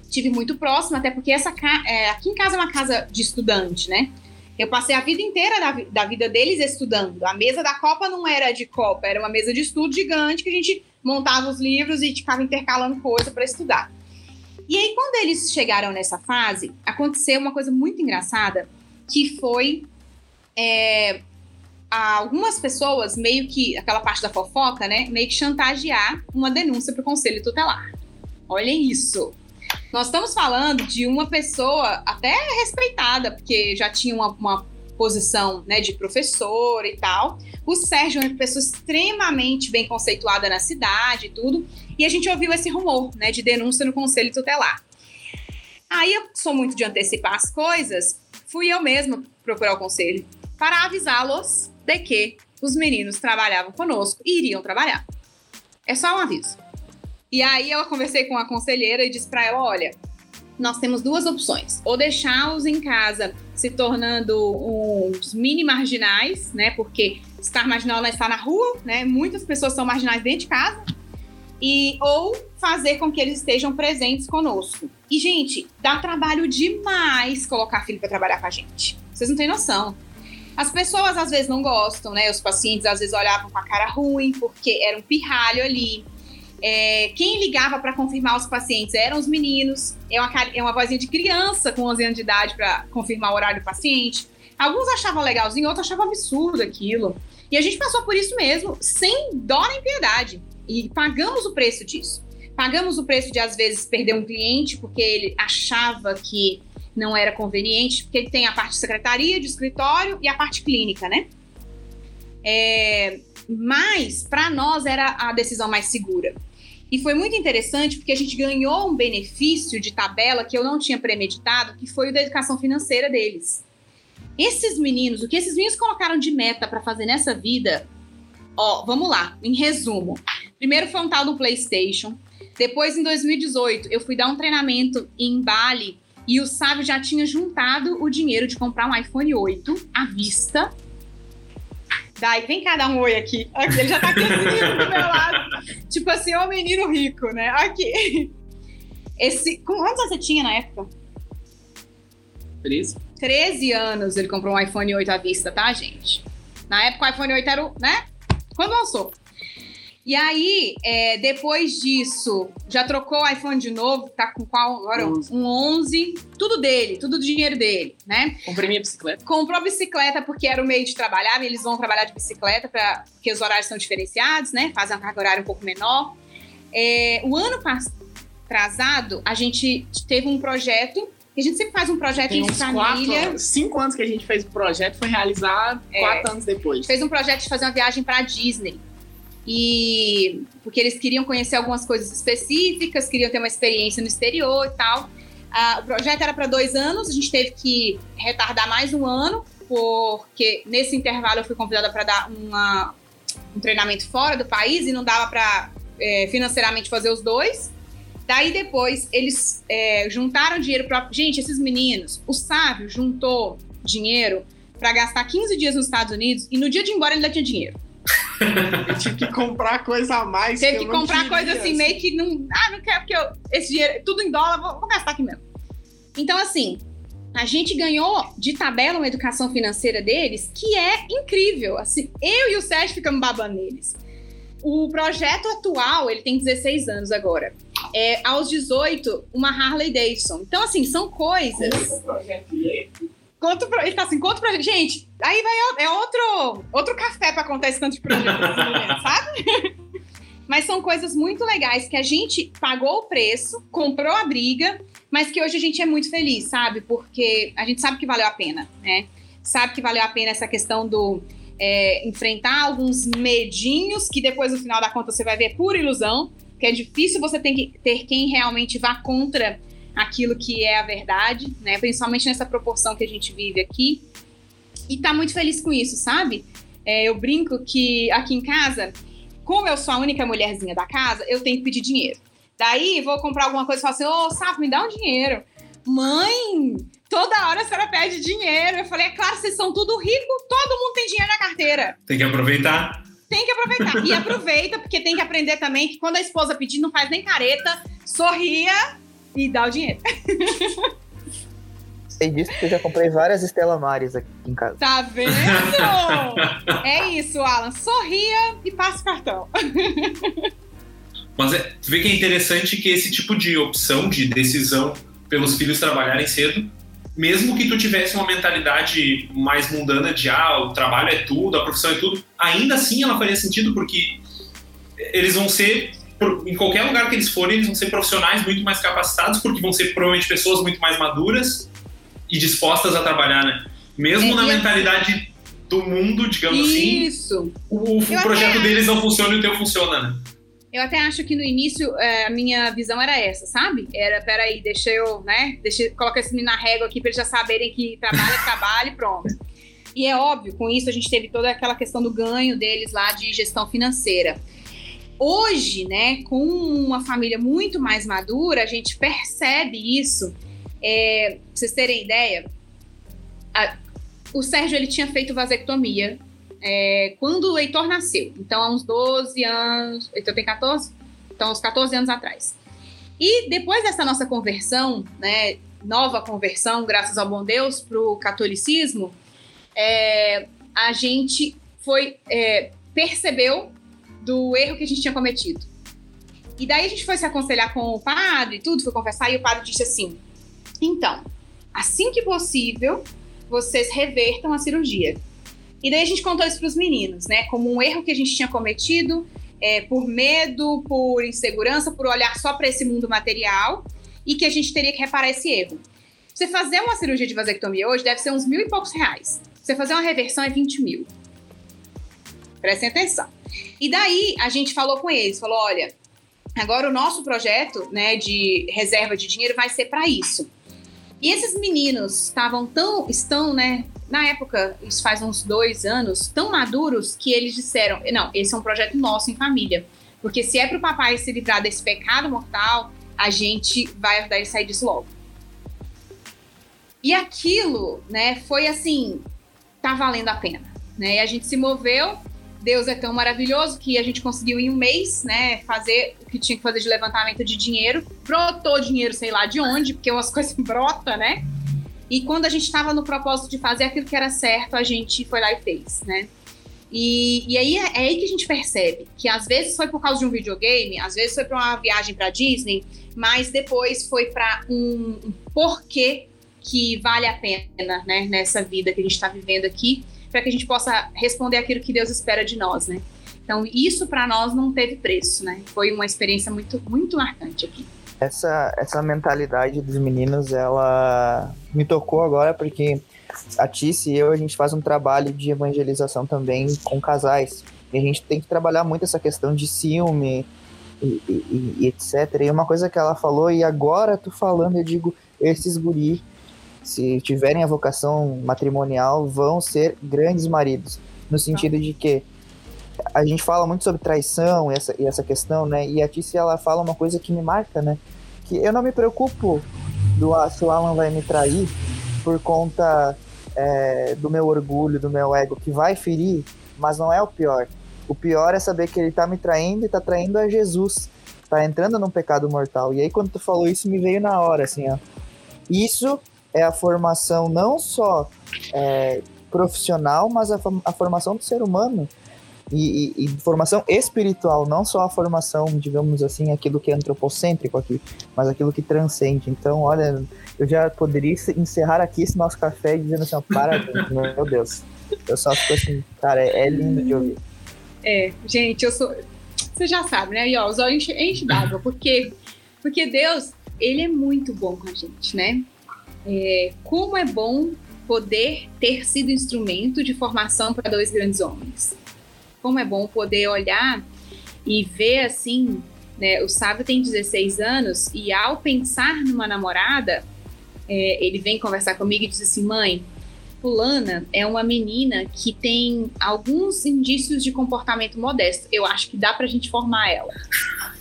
tive muito próximo, até porque essa é, aqui em casa é uma casa de estudante, né? Eu passei a vida inteira da, da vida deles estudando. A mesa da Copa não era de Copa, era uma mesa de estudo gigante que a gente montava os livros e ficava intercalando coisa para estudar. E aí, quando eles chegaram nessa fase, aconteceu uma coisa muito engraçada, que foi é, algumas pessoas, meio que, aquela parte da fofoca, né, meio que chantagear uma denúncia para o Conselho Tutelar. Olhem isso. Nós estamos falando de uma pessoa até respeitada, porque já tinha uma, uma posição né, de professor e tal. O Sérgio é uma pessoa extremamente bem conceituada na cidade e tudo. E a gente ouviu esse rumor né, de denúncia no Conselho Tutelar. Aí eu sou muito de antecipar as coisas, fui eu mesma procurar o conselho para avisá-los de que os meninos trabalhavam conosco e iriam trabalhar. É só um aviso. E aí eu conversei com a conselheira e disse para ela: olha, nós temos duas opções: ou deixá-los em casa se tornando uns mini marginais, né? Porque estar marginal não está na rua, né? Muitas pessoas são marginais dentro de casa. E, ou fazer com que eles estejam presentes conosco. E, gente, dá trabalho demais colocar filho para trabalhar com a gente. Vocês não têm noção. As pessoas às vezes não gostam, né? Os pacientes às vezes olhavam com a cara ruim porque era um pirralho ali. É, quem ligava para confirmar os pacientes eram os meninos. É uma, é uma vozinha de criança com 11 anos de idade para confirmar o horário do paciente. Alguns achavam legalzinho, outros achavam absurdo aquilo. E a gente passou por isso mesmo, sem dó nem piedade. E pagamos o preço disso. Pagamos o preço de, às vezes, perder um cliente porque ele achava que não era conveniente, porque ele tem a parte de secretaria, de escritório e a parte clínica, né? É, mas, para nós, era a decisão mais segura. E foi muito interessante porque a gente ganhou um benefício de tabela que eu não tinha premeditado, que foi o da educação financeira deles. Esses meninos, o que esses meninos colocaram de meta para fazer nessa vida, ó, vamos lá, em resumo. Primeiro foi um tal do PlayStation. Depois, em 2018, eu fui dar um treinamento em Bali e o Sábio já tinha juntado o dinheiro de comprar um iPhone 8 à vista Dai, vem cá dar um oi aqui. aqui ele já tá aqui assim, do meu lado. Tipo assim, ô menino rico, né? Aqui. Esse, quantos anos você tinha na época? 13. 13 anos ele comprou um iPhone 8 à vista, tá, gente? Na época o iPhone 8 era o, né? Quando lançou. E aí, é, depois disso, já trocou o iPhone de novo, tá com qual agora? 11. Um 11, tudo dele, tudo do dinheiro dele, né? Comprei minha bicicleta. Comprou a bicicleta porque era o meio de trabalhar, eles vão trabalhar de bicicleta, pra, porque os horários são diferenciados, né? Fazem uma carga horária um pouco menor. É, o ano passado, a gente teve um projeto a gente sempre faz um projeto Tem em família. Quatro, cinco anos que a gente fez o projeto, foi realizado É. quatro anos depois. Fez um projeto de fazer uma viagem para Disney. E porque eles queriam conhecer algumas coisas específicas, queriam ter uma experiência no exterior e tal. Ah, o projeto era para dois anos, a gente teve que retardar mais um ano, porque nesse intervalo eu fui convidada para dar uma, um treinamento fora do país e não dava para é, financeiramente fazer os dois. Daí depois eles é, juntaram dinheiro para. Gente, esses meninos, o sábio juntou dinheiro para gastar 15 dias nos Estados Unidos e no dia de ir embora ele ainda tinha dinheiro. Eu tive que comprar coisa a mais. Teve que que comprar coisa assim, meio que não. Ah, não quero, porque eu, esse dinheiro, tudo em dólar, vou, vou gastar aqui mesmo. Então, assim, a gente ganhou de tabela uma educação financeira deles que é incrível. Assim, eu e o Sérgio ficamos babando neles. O projeto atual, ele tem 16 anos agora. É, aos 18, uma Harley Davidson. Então, assim, são coisas. Conta pra, ele tá assim, conta pra gente. Gente, aí vai, é outro, outro café pra contar esse tanto de projeto sabe? Mas são coisas muito legais que a gente pagou o preço, comprou a briga, mas que hoje a gente é muito feliz, sabe? Porque a gente sabe que valeu a pena, né? Sabe que valeu a pena essa questão do é, enfrentar alguns medinhos que depois, no final da conta, você vai ver pura ilusão, que é difícil você ter, que, ter quem realmente vá contra aquilo que é a verdade, né? Principalmente nessa proporção que a gente vive aqui. E tá muito feliz com isso, sabe? É, eu brinco que aqui em casa, como eu sou a única mulherzinha da casa, eu tenho que pedir dinheiro. Daí vou comprar alguma coisa e falo assim: Ô, Safo, me dá um dinheiro. Mãe, toda hora a senhora pede dinheiro. Eu falei: é claro, vocês são tudo rico, todo mundo tem dinheiro na carteira. Tem que aproveitar. Tem que aproveitar. E aproveita, porque tem que aprender também que quando a esposa pedir, não faz nem careta, sorria e dá o dinheiro. Sei disso porque eu já comprei várias Estela Mares aqui em casa. Tá vendo? é isso, Alan. Sorria e passa o cartão. Mas é, tu vê que é interessante que esse tipo de opção, de decisão pelos filhos trabalharem cedo, mesmo que tu tivesse uma mentalidade mais mundana de ah, o trabalho é tudo, a profissão é tudo, ainda assim ela faria sentido porque eles vão ser, em qualquer lugar que eles forem, eles vão ser profissionais muito mais capacitados, porque vão ser provavelmente pessoas muito mais maduras e dispostas a trabalhar, né? Mesmo É, na assim- mentalidade do mundo, digamos assim, Isso. o, o Eu projeto deles não funciona e o teu funciona, né? Eu até acho que no início é, a minha visão era essa, sabe? Era, peraí, deixa eu, né? Deixa eu colocar esse menino na régua aqui pra eles já saberem que trabalho é trabalho e pronto. E é óbvio, com isso a gente teve toda aquela questão do ganho deles lá de gestão financeira. Hoje, né, com uma família muito mais madura, a gente percebe isso. É, pra vocês terem ideia, a- o Sérgio ele tinha feito vasectomia é, quando o Heitor nasceu. Então, há uns 12 anos. Heitor tem 14? Então, uns 14 anos atrás. E depois dessa nossa conversão, né, nova conversão, graças ao bom Deus, para o catolicismo, é, a gente foi é, percebeu do erro que a gente tinha cometido. E daí a gente foi se aconselhar com o padre e tudo, foi conversar, e o padre disse assim: então, assim que possível, vocês revertam a cirurgia. E daí a gente contou isso para os meninos, né? Como um erro que a gente tinha cometido é, por medo, por insegurança, por olhar só para esse mundo material e que a gente teria que reparar esse erro. Você fazer uma cirurgia de vasectomia hoje deve ser uns mil e poucos reais. Você fazer uma reversão é 20 mil. Prestem atenção. E daí a gente falou com eles, falou, olha, agora o nosso projeto, né, de reserva de dinheiro vai ser para isso. E esses meninos estavam tão, estão, né, na época, isso faz uns dois anos, tão maduros que eles disseram: não, esse é um projeto nosso em família. Porque se é para o papai se livrar desse pecado mortal, a gente vai ajudar ele a sair disso logo. E aquilo, né, foi assim, tá valendo a pena. Né? E a gente se moveu. Deus é tão maravilhoso que a gente conseguiu em um mês, né, fazer o que tinha que fazer de levantamento de dinheiro. Brotou dinheiro, sei lá de onde, porque umas coisas brotam, né? E quando a gente estava no propósito de fazer aquilo que era certo, a gente foi lá e fez, né? E, e aí é, é aí que a gente percebe que às vezes foi por causa de um videogame, às vezes foi para uma viagem para Disney, mas depois foi para um, um porquê que vale a pena, né, nessa vida que a gente está vivendo aqui, para que a gente possa responder aquilo que Deus espera de nós, né? Então isso para nós não teve preço, né? Foi uma experiência muito muito marcante aqui. Essa, essa mentalidade dos meninos, ela me tocou agora porque a Tice e eu, a gente faz um trabalho de evangelização também com casais. E a gente tem que trabalhar muito essa questão de ciúme e, e- e etc. E uma coisa que ela falou, e agora tu falando, eu digo, esses guri, se tiverem a vocação matrimonial, vão ser grandes maridos. No sentido de que a gente fala muito sobre traição e essa, e essa questão, né? E a Tícia, ela fala uma coisa que me marca, né? Que eu não me preocupo do se o Alan vai me trair por conta é, do meu orgulho, do meu ego, que vai ferir, mas não é o pior. O pior é saber que ele tá me traindo e tá traindo a Jesus. Tá entrando num pecado mortal. E aí, quando tu falou isso, me veio na hora, assim, ó. Isso é a formação não só é, profissional, mas a, a, formação do ser humano. E, e, e, formação espiritual, não só a formação, digamos assim, aquilo que é antropocêntrico aqui, mas aquilo que transcende. Então, olha, eu já poderia encerrar aqui esse nosso café dizendo assim, ó, parabéns, meu Deus. Eu só fico assim, cara, é, é lindo de ouvir. É, gente, eu sou. Você já sabe, né? E ó, os olhos enchem d'água, porque, porque Deus, ele é muito bom com a gente, né? É, como é bom poder ter sido instrumento de formação para dois grandes homens. Como é bom poder olhar e ver assim, né? O Sábio tem 16 anos e ao pensar numa namorada, é, ele vem conversar comigo e diz assim, mãe, fulana é uma menina que tem alguns indícios de comportamento modesto. Eu acho que dá pra gente formar ela.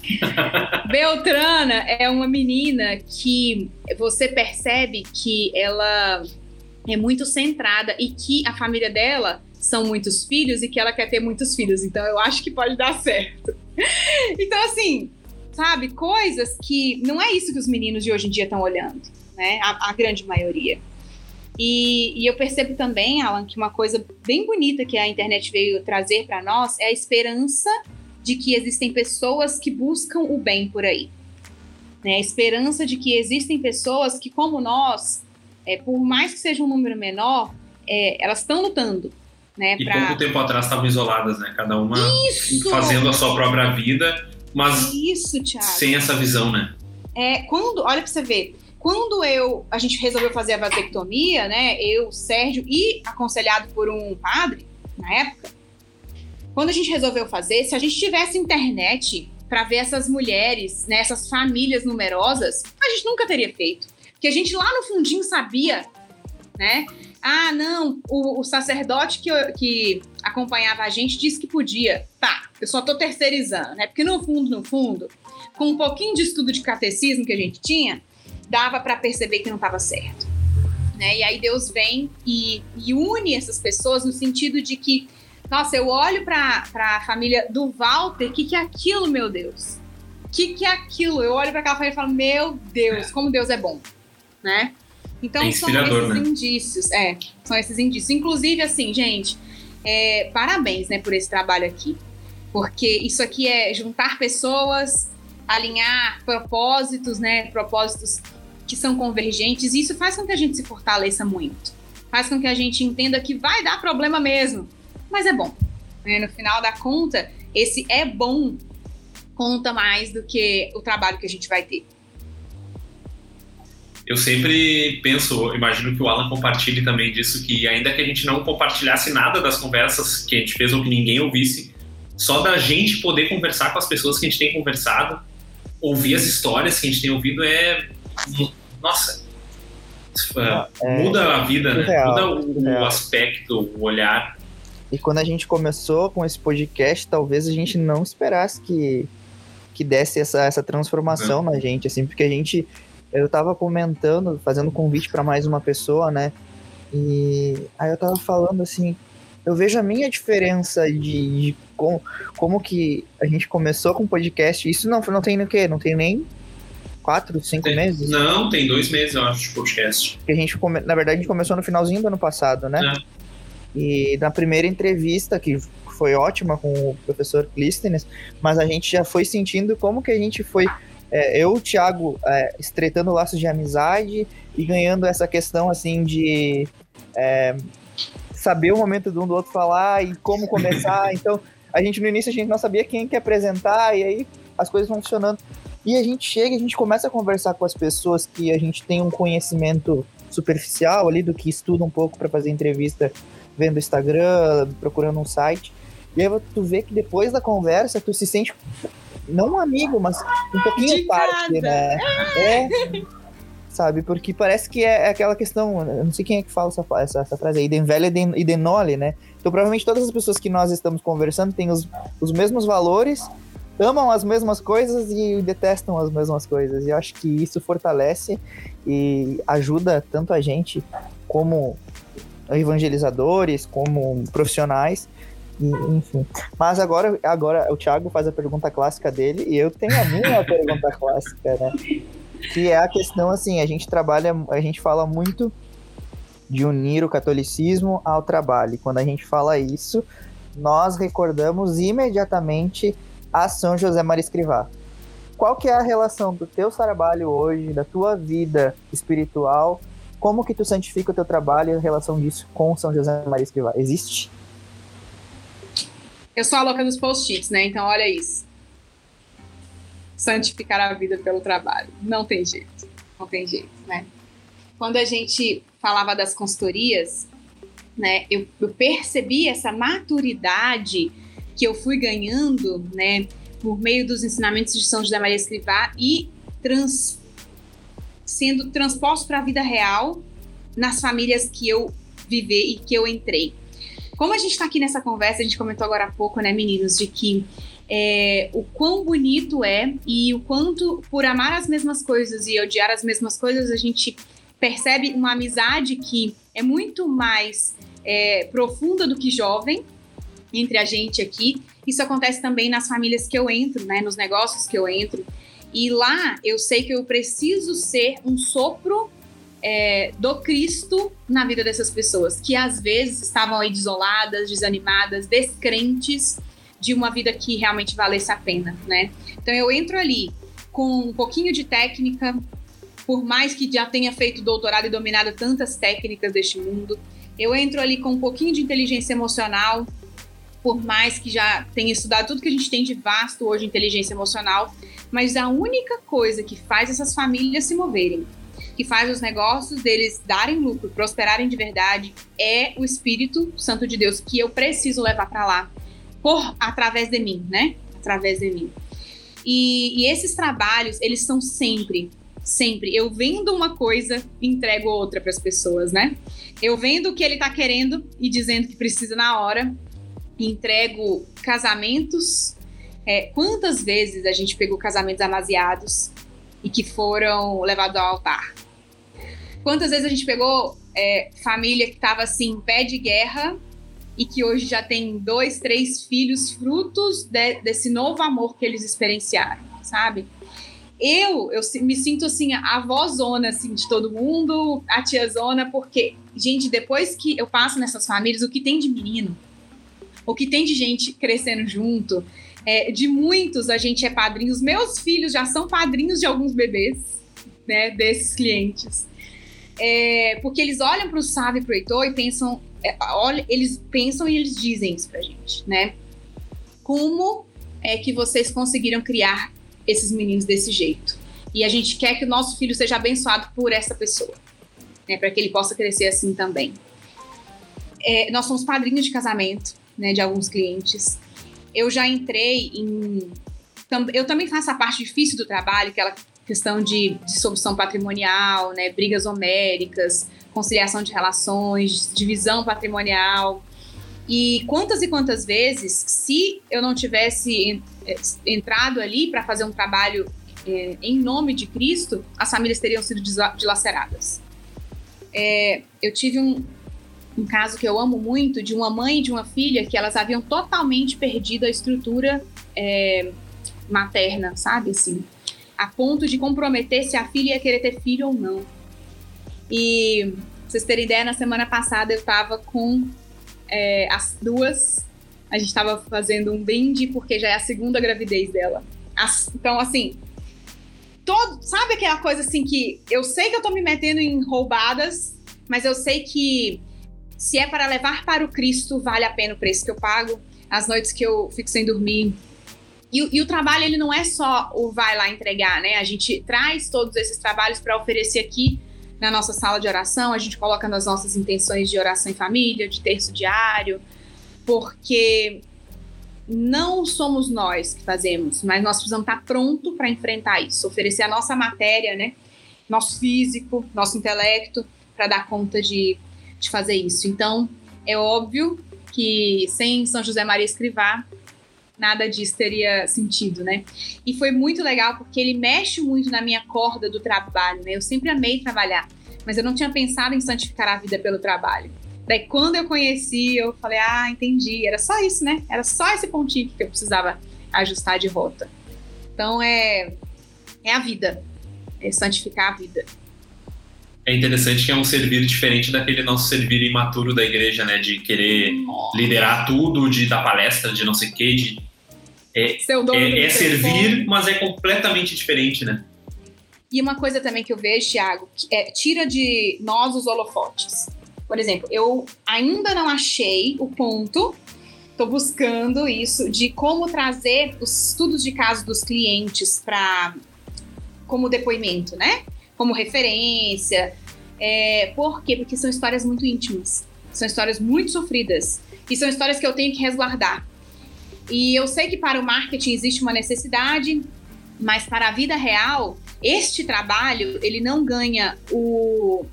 Beltrana é uma menina que você percebe que ela é muito centrada e que a família dela são muitos filhos e que ela quer ter muitos filhos. Então eu acho que pode dar certo. então, assim, sabe, coisas que não é isso que os meninos de hoje em dia estão olhando, né? A, a grande maioria. E, e, eu percebo também, Alan, que uma coisa bem bonita que a internet veio trazer para nós é a esperança de que existem pessoas que buscam o bem por aí. Né? A esperança de que existem pessoas que, como nós, é, por mais que seja um número menor, é, elas estão lutando. Né, e pra... pouco tempo atrás estavam isoladas, né? Cada uma Isso! fazendo a sua própria vida, mas Isso, sem essa visão, né? É, quando, olha para você ver, quando eu a gente resolveu fazer a vasectomia, né? Eu, Sérgio e aconselhado por um padre na época, quando a gente resolveu fazer, se a gente tivesse internet para ver essas mulheres, né, essas famílias numerosas, a gente nunca teria feito. Porque a gente lá no fundinho sabia, né? Ah, não, o, o sacerdote que, que acompanhava a gente disse que podia. Tá, eu só tô terceirizando, né? Porque no fundo, no fundo, com um pouquinho de estudo de catecismo que a gente tinha, dava para perceber que não estava certo. Né? E aí Deus vem e, e, une essas pessoas no sentido de que, nossa, eu olho para a família do Walter, o que, que é aquilo, meu Deus? O que, que é aquilo? Eu olho para aquela família e falo, meu Deus, como Deus é bom, né? Então é são esses né? indícios, é, são esses indícios. Inclusive, assim, gente, é, parabéns, né, por esse trabalho aqui, porque isso aqui é juntar pessoas, alinhar propósitos, né, propósitos que são convergentes, e isso faz com que a gente se fortaleça muito. Faz com que a gente entenda que vai dar problema mesmo, mas é bom. Né? No final da conta, esse é bom conta mais do que o trabalho que a gente vai ter. Eu sempre penso, imagino que o Alan compartilhe também disso, que ainda que a gente não compartilhasse nada das conversas que a gente fez ou que ninguém ouvisse, só da gente poder conversar com as pessoas que a gente tem conversado, ouvir as histórias que a gente tem ouvido é nossa, é, muda a vida, né? Real, muda o, o aspecto, o olhar. E quando a gente começou com esse podcast, talvez a gente não esperasse que, que desse essa, essa transformação na gente, assim, porque a gente. Eu tava comentando, fazendo convite para mais uma pessoa, né? E aí eu tava falando assim, eu vejo a minha diferença de, de como, como que a gente começou com o podcast. Isso não, não tem no quê? Não tem nem quatro, cinco tem, meses? Não, tem dois meses, eu acho, de podcast. Que a gente come... Na verdade, a gente começou no finalzinho do ano passado, né? É. E na primeira entrevista, que foi ótima com o professor Clístenes, mas a gente já foi sentindo como que a gente foi. É, eu, o Thiago, é, estreitando laços de amizade e ganhando essa questão assim de é, saber o momento de um do outro falar e como começar. então, a gente no início a gente não sabia quem que apresentar, e aí as coisas vão funcionando. E a gente chega, a gente começa a conversar com as pessoas que a gente tem um conhecimento superficial ali, do que estuda um pouco para fazer entrevista vendo Instagram, procurando um site. E aí tu vê que depois da conversa tu se sente não um amigo, mas um pouquinho De parte, né? É. sabe? Porque parece que é, aquela questão, eu não sei quem é que fala essa, essa, essa frase aí, idem velha e denole, né? Então provavelmente todas as pessoas que nós estamos conversando têm os, os mesmos valores, amam as mesmas coisas e detestam as mesmas coisas. E eu acho que isso fortalece e ajuda tanto a gente como evangelizadores, como profissionais, e, enfim. Mas agora, agora o Thiago faz a pergunta clássica dele e eu tenho a minha pergunta clássica, né? Que é a questão assim, a gente trabalha, a gente fala muito de unir o catolicismo ao trabalho. E quando a gente fala isso, nós recordamos imediatamente a São José Maria Escrivá. Qual que é a relação do teu trabalho hoje, da tua vida espiritual? Como que tu santifica o teu trabalho e a relação disso com São José Maria Escrivá? Existe? Eu sou a louca dos post-its, né? Então olha isso. Santificar a vida pelo trabalho. Não tem jeito. Não tem jeito, né? Quando a gente falava das consultorias, né, eu, eu percebi essa maturidade que eu fui ganhando, né, por meio dos ensinamentos de São José Maria Escrivá e trans, sendo transposto para a vida real nas famílias que eu vivi e que eu entrei. Como a gente está aqui nessa conversa, a gente comentou agora há pouco, né, meninos, de que é, o quão bonito é e o quanto, por amar as mesmas coisas e odiar as mesmas coisas, a gente percebe uma amizade que é muito mais é, profunda do que jovem entre a gente aqui. Isso acontece também nas famílias que eu entro, né, nos negócios que eu entro. E lá eu sei que eu preciso ser um sopro é, do Cristo na vida dessas pessoas, que às vezes estavam aí desoladas, desanimadas, descrentes de uma vida que realmente valesse a pena, né? Então eu entro ali com um pouquinho de técnica, por mais que já tenha feito doutorado e dominado tantas técnicas deste mundo. Eu entro ali com um pouquinho de inteligência emocional, por mais que já tenha estudado tudo que a gente tem de vasto hoje inteligência emocional, mas a única coisa que faz essas famílias se moverem, que faz os negócios deles darem lucro, prosperarem de verdade, é o Espírito Santo de Deus que eu preciso levar para lá, por através de mim, né? Através de mim. E, e esses trabalhos, eles são sempre sempre. Eu vendo uma coisa entrego outra para as pessoas, né? Eu vendo o que ele está querendo e dizendo que precisa na hora, entrego casamentos. É, quantas vezes a gente pegou casamentos amaziados e que foram levados ao altar? Quantas vezes a gente pegou é, família que estava assim, em pé de guerra e que hoje já tem dois, três filhos frutos de, desse novo amor que eles experienciaram, sabe? eu, eu me sinto assim, a avózona assim, de todo mundo, a tiazona, porque, gente, depois que eu passo nessas famílias, o que tem de menino, o que tem de gente crescendo junto, é, de muitos a gente é padrinho, os meus filhos já são padrinhos de alguns bebês, né, desses clientes. É, porque eles olham para o Sávio e para o Heitor e pensam, é, olha, eles pensam e eles dizem isso para gente, né? Como é que vocês conseguiram criar esses meninos desse jeito. E a gente quer que o nosso filho seja abençoado por essa pessoa, né, para que ele possa crescer assim também. É, nós somos padrinhos de casamento, né, de alguns clientes. Eu já entrei em. Eu também faço a parte difícil do trabalho, aquela questão de, de solução patrimonial, né, brigas homéricas, conciliação de relações, divisão patrimonial. E quantas e quantas vezes, se eu não tivesse é, entrado ali para fazer um trabalho é, em nome de Cristo, as famílias teriam sido dilaceradas. É, eu tive um, um caso que eu amo muito de uma mãe e de uma filha que elas haviam totalmente perdido a estrutura é, materna, sabe assim, a ponto de comprometer se a filha ia querer ter filho ou não. E pra vocês terem ideia, na semana passada eu estava com é, as duas, a gente estava fazendo um brinde porque já é a segunda gravidez dela. As, então, assim, todo, sabe aquela coisa assim que eu sei que eu tô me metendo em roubadas, mas eu sei que se é para levar para o Cristo, vale a pena o preço que eu pago, as noites que eu fico sem dormir. E, e o trabalho, ele não é só o vai lá entregar, né? A gente traz todos esses trabalhos para oferecer aqui na nossa sala de oração, a gente coloca nas nossas intenções de oração em família, de terço diário, porque não somos nós que fazemos, mas nós precisamos estar pronto para enfrentar isso, oferecer a nossa matéria, né? nosso físico, nosso intelecto, para dar conta de, de fazer isso. Então, é óbvio que sem São José Maria Escrivá, nada disso teria sentido, né? E foi muito legal porque ele mexe muito na minha corda do trabalho, né? Eu sempre amei trabalhar, mas eu não tinha pensado em santificar a vida pelo trabalho. Daí, quando eu conheci, eu falei, ah, entendi, era só isso, né? Era só esse pontinho que eu precisava ajustar de rota. Então, é, é a vida, é santificar a vida. É interessante que é um servir diferente daquele nosso servir imaturo da igreja, né? De querer liderar tudo, de dar palestra, de não sei o quê, de... É, é, é servir, mas é completamente diferente, né? E uma coisa também que eu vejo, Thiago, é tira de nós os holofotes. Por exemplo, eu ainda não achei o ponto, estou buscando isso, de como trazer os estudos de caso dos clientes para como depoimento, né? Como referência. É, por quê? Porque são histórias muito íntimas. São histórias muito sofridas. E são histórias que eu tenho que resguardar. E eu sei que para o marketing existe uma necessidade, mas para a vida real, este trabalho, ele não ganha o,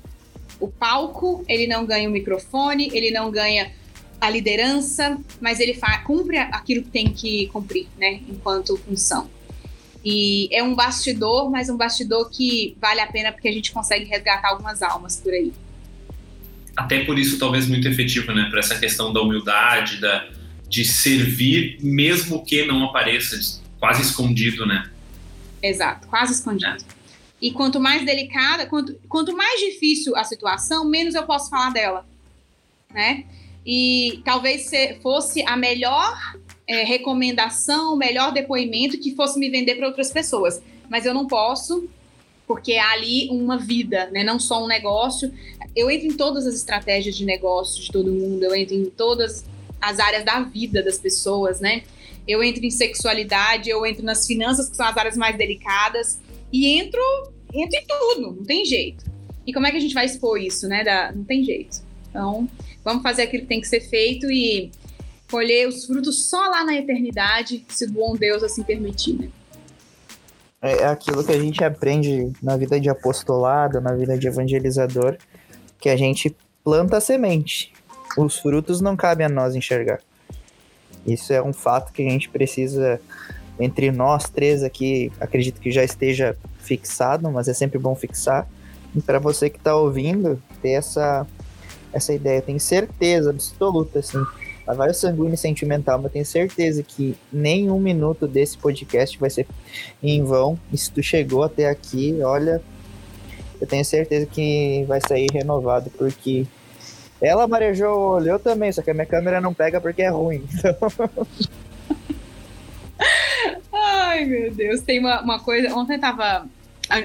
o palco, ele não ganha o microfone, ele não ganha a liderança, mas ele cumpre aquilo que tem que cumprir, né, enquanto função. E é um bastidor, mas um bastidor que vale a pena porque a gente consegue resgatar algumas almas por aí. Até por isso, talvez, muito efetivo, né? Para essa questão da humildade, da, de servir, mesmo que não apareça, quase escondido, né? Exato, quase escondido. E quanto mais delicada, quanto, quanto mais difícil a situação, menos eu posso falar dela, né? E talvez se- fosse a melhor é, recomendação, melhor depoimento que fosse me vender para outras pessoas. Mas eu não posso, porque há ali uma vida, né? Não só um negócio. Eu entro em todas as estratégias de negócio de todo mundo, eu entro em todas as áreas da vida das pessoas, né? Eu entro em sexualidade, eu entro nas finanças, que são as áreas mais delicadas, e entro, entro em tudo, não tem jeito. E como é que a gente vai expor isso, né? Da- não tem jeito. Então, vamos fazer aquilo que tem que ser feito e colher os frutos só lá na eternidade, se o bom Deus assim permitir, né? É aquilo que a gente aprende na vida de apostolado, na vida de evangelizador, que a gente planta a semente. Os frutos não cabem a nós enxergar. Isso é um fato que a gente precisa, entre nós três aqui, acredito que já esteja fixado, mas é sempre bom fixar. E para você que está ouvindo, ter essa, essa ideia, tenho certeza absoluta, assim, sanguíneo e sentimental, mas eu tenho certeza que nenhum minuto desse podcast vai ser em vão. E se tu chegou até aqui, olha, eu tenho certeza que vai sair renovado, porque ela marejou o olho, eu também, só que a minha câmera não pega porque é ruim. Ai, meu Deus. Tem uma, uma coisa. Ontem tava.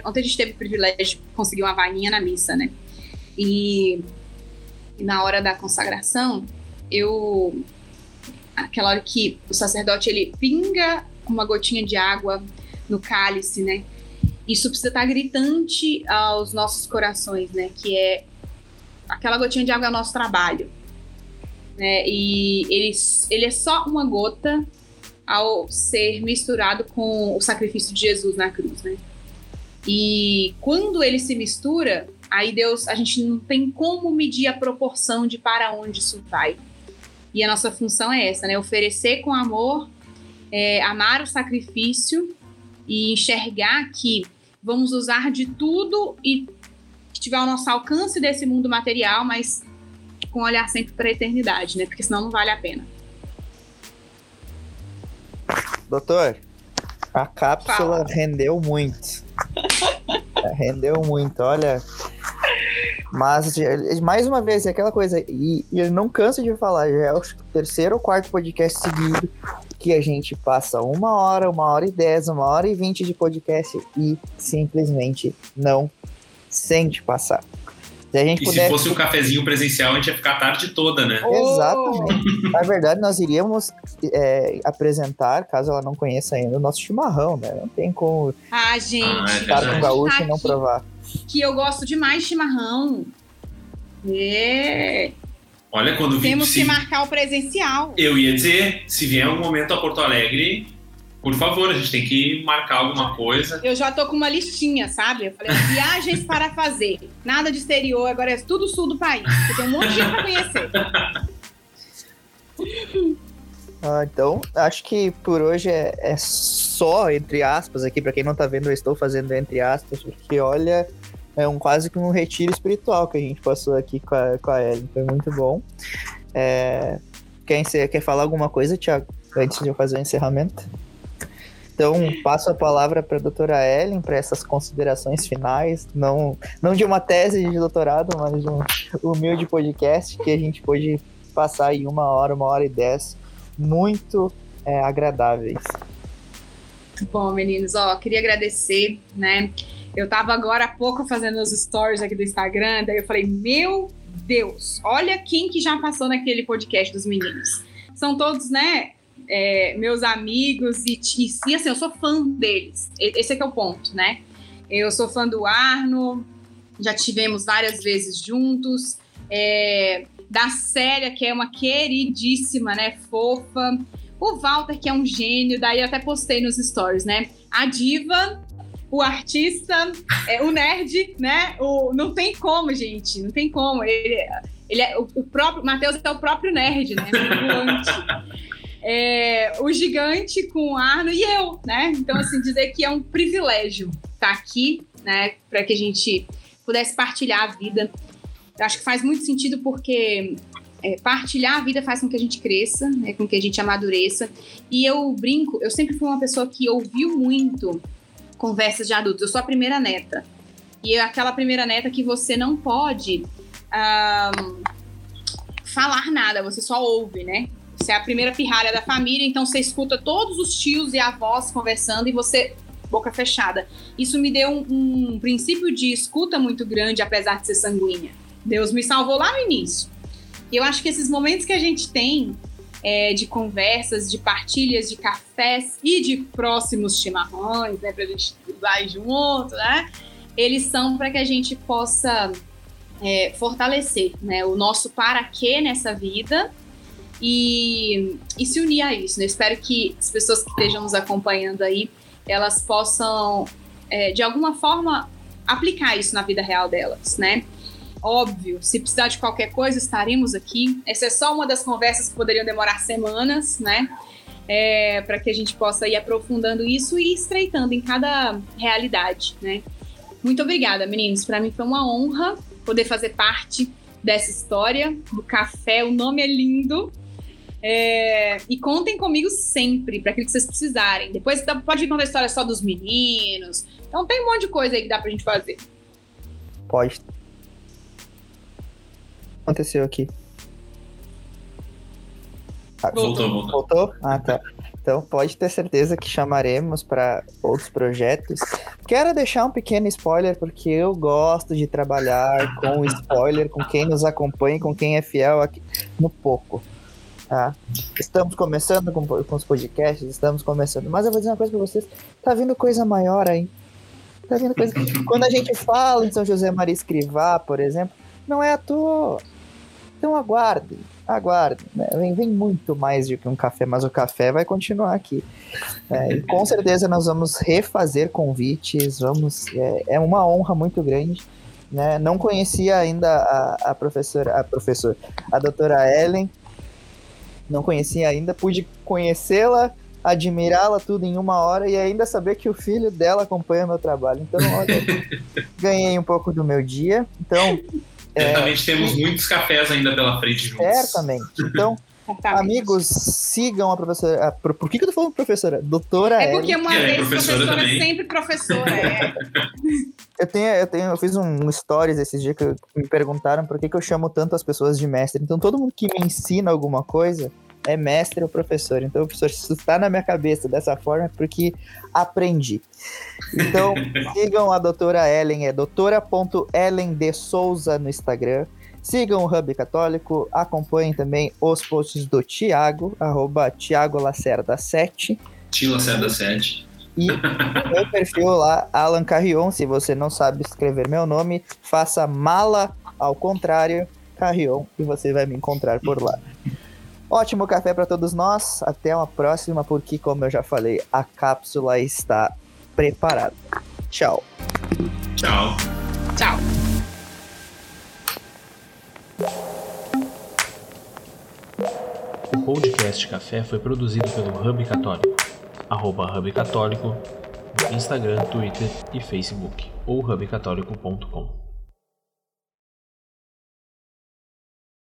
Ontem a gente teve o privilégio de conseguir uma vaguinha na missa, né? E, e na hora da consagração, eu. Aquela hora que o sacerdote ele pinga uma gotinha de água no cálice, né? Isso precisa estar gritante aos nossos corações, né? Que é aquela gotinha de água é o nosso trabalho. Né? E ele, ele é só uma gota ao ser misturado com o sacrifício de Jesus na cruz, né? E quando ele se mistura, aí Deus, a gente não tem como medir a proporção de para onde isso vai. E a nossa função é essa, né? Oferecer com amor, é, amar o sacrifício e enxergar que vamos usar de tudo e que tiver ao nosso alcance desse mundo material, mas com olhar sempre para a eternidade, né? Porque senão não vale a pena. Doutor, a cápsula Fala. rendeu muito. Rendeu muito, olha. Mas, mais uma vez, é aquela coisa, e, e eu não canso de falar, já é o terceiro ou quarto podcast seguido que a gente passa uma hora, uma hora e dez, uma hora e vinte de podcast e simplesmente não sente passar. Se a gente E puder. se fosse um cafezinho presencial, a gente ia ficar a tarde toda, né? Exatamente. Na verdade, nós iríamos é, apresentar, caso ela não conheça ainda, o nosso chimarrão, né? Não tem como Ah, gente. Ah, é estar com gaúcho e não Aqui. provar. Que eu gosto demais de chimarrão. É, Olha, quando vi, temos se, que marcar o presencial. eu ia dizer, se vier um momento a Porto Alegre, Por favor, a gente tem que marcar alguma coisa. Eu já tô com uma listinha, sabe? Eu falei, viagens para fazer. Nada de exterior, agora é tudo sul do país. Tem um monte de gente pra conhecer. Ah, então, acho que por hoje é, é só, entre aspas, aqui, para quem não tá vendo, eu estou fazendo entre aspas, porque olha, é um quase que um retiro espiritual que a gente passou aqui com a, com a Ellen. Foi muito bom. É, quer, encer- quer falar alguma coisa, Thiago, antes de eu fazer o encerramento? Então, passo a palavra para a doutora Ellen para essas considerações finais, não, não de uma tese de doutorado, mas de um humilde podcast que a gente pôde passar em uma hora, uma hora e dez, muito é, agradáveis. Bom, meninos, ó, queria agradecer, né? Eu tava agora há pouco fazendo os stories aqui do Instagram, daí eu falei, meu Deus, olha quem que já passou naquele podcast dos meninos. São todos, né, é, meus amigos e, e, assim, eu sou fã deles. Esse é que é o ponto, né? Eu sou fã do Arno, já tivemos várias vezes juntos. É, da Célia, que é uma queridíssima, né, fofa. O Walter, que é um gênio, daí eu até postei nos stories, né? A diva, o artista, é, o nerd, né? O, não tem como, gente, não tem como. Ele, ele é o, o próprio. Matheus é o próprio nerd, né? É, o gigante com o Arno e eu, né? Então, assim, dizer que é um privilégio estar aqui, né? Para que a gente pudesse partilhar a vida. Eu acho que faz muito sentido porque é, partilhar a vida faz com que a gente cresça, né, com que a gente amadureça. E eu brinco, eu sempre fui uma pessoa que ouviu muito conversas de adultos. Eu sou a primeira neta. E é aquela primeira neta que você não pode ahm, falar nada, você só ouve, né? Você é a primeira pirralha da família, então você escuta todos os tios e avós conversando e você boca fechada. Isso me deu um, um princípio de escuta muito grande, apesar de ser sanguínea. Deus me salvou lá no início. E eu acho que esses momentos que a gente tem é, de conversas, de partilhas de cafés e de próximos chimarrões, né, pra gente usar junto, né? Eles são para que a gente possa é, fortalecer, né, o nosso para quê nessa vida e, e se unir a isso. Né? Espero que as pessoas que estejam nos acompanhando aí, elas possam, é, de alguma forma, aplicar isso na vida real delas, né? Óbvio, se precisar de qualquer coisa, estaremos aqui. Essa é só uma das conversas que poderiam demorar semanas, né? É, para que a gente possa ir aprofundando isso e estreitando em cada realidade, né? Muito obrigada, meninos. Para mim foi uma honra poder fazer parte dessa história do café. O nome é lindo. É, e contem comigo sempre para aquilo que vocês precisarem. Depois pode contar a história só dos meninos. Então tem um monte de coisa aí que dá pra gente fazer. Pode. Aconteceu aqui. Ah, Voltou, voltou. Voltou? Ah, tá. Então pode ter certeza que chamaremos para outros projetos. Quero deixar um pequeno spoiler, porque eu gosto de trabalhar com spoiler, com quem nos acompanha, com quem é fiel aqui no pouco. Tá? Estamos começando com, com os podcasts, estamos começando. Mas eu vou dizer uma coisa para vocês: tá vindo coisa maior aí. Tá vindo coisa. Quando a gente fala em São José Maria Escrivá, por exemplo, não é à toa. Então aguardem, aguardem. Né? Vem, vem muito mais do que um café, mas o café vai continuar aqui. É, e com certeza nós vamos refazer convites, vamos. É, é uma honra muito grande. Né? Não conhecia ainda a, a professora, a professora, a doutora Ellen. Não conhecia ainda, pude conhecê-la, admirá-la tudo em uma hora e ainda saber que o filho dela acompanha meu trabalho. Então, olha, ganhei um pouco do meu dia. Então, é, Certamente temos muitos cafés ainda pela frente juntos. certamente. Então, amigos, sigam a professora. a- por, por que, que eu tô falando professora? Doutora É porque uma É, vez professora professora, também. sempre professora. É. Eu, tenho, eu, tenho, eu fiz um stories esses dias que me perguntaram por que, que eu chamo tanto as pessoas de mestre. Então, todo mundo que me ensina alguma coisa é mestre ou professor. Então, professor, se isso tá na minha cabeça dessa forma é porque aprendi. Então, sigam a doutora Ellen, é doutora.ellen de Souza no Instagram. Sigam o Hub Católico, acompanhem também os posts do Tiago, arroba Tiago Lacerda 7. Tila Seda 7. E o meu perfil lá, Alan Carrion, se você não sabe escrever meu nome, faça mala ao contrário, Carrion, e você vai me encontrar por lá. Ótimo café para todos nós. Até uma próxima, porque, como eu já falei, a cápsula está preparada. Tchau. Tchau. Tchau. O podcast Café foi produzido pelo Hub Católico. Arroba Hub Católico no Instagram, Twitter e Facebook ou hubcatólico.com.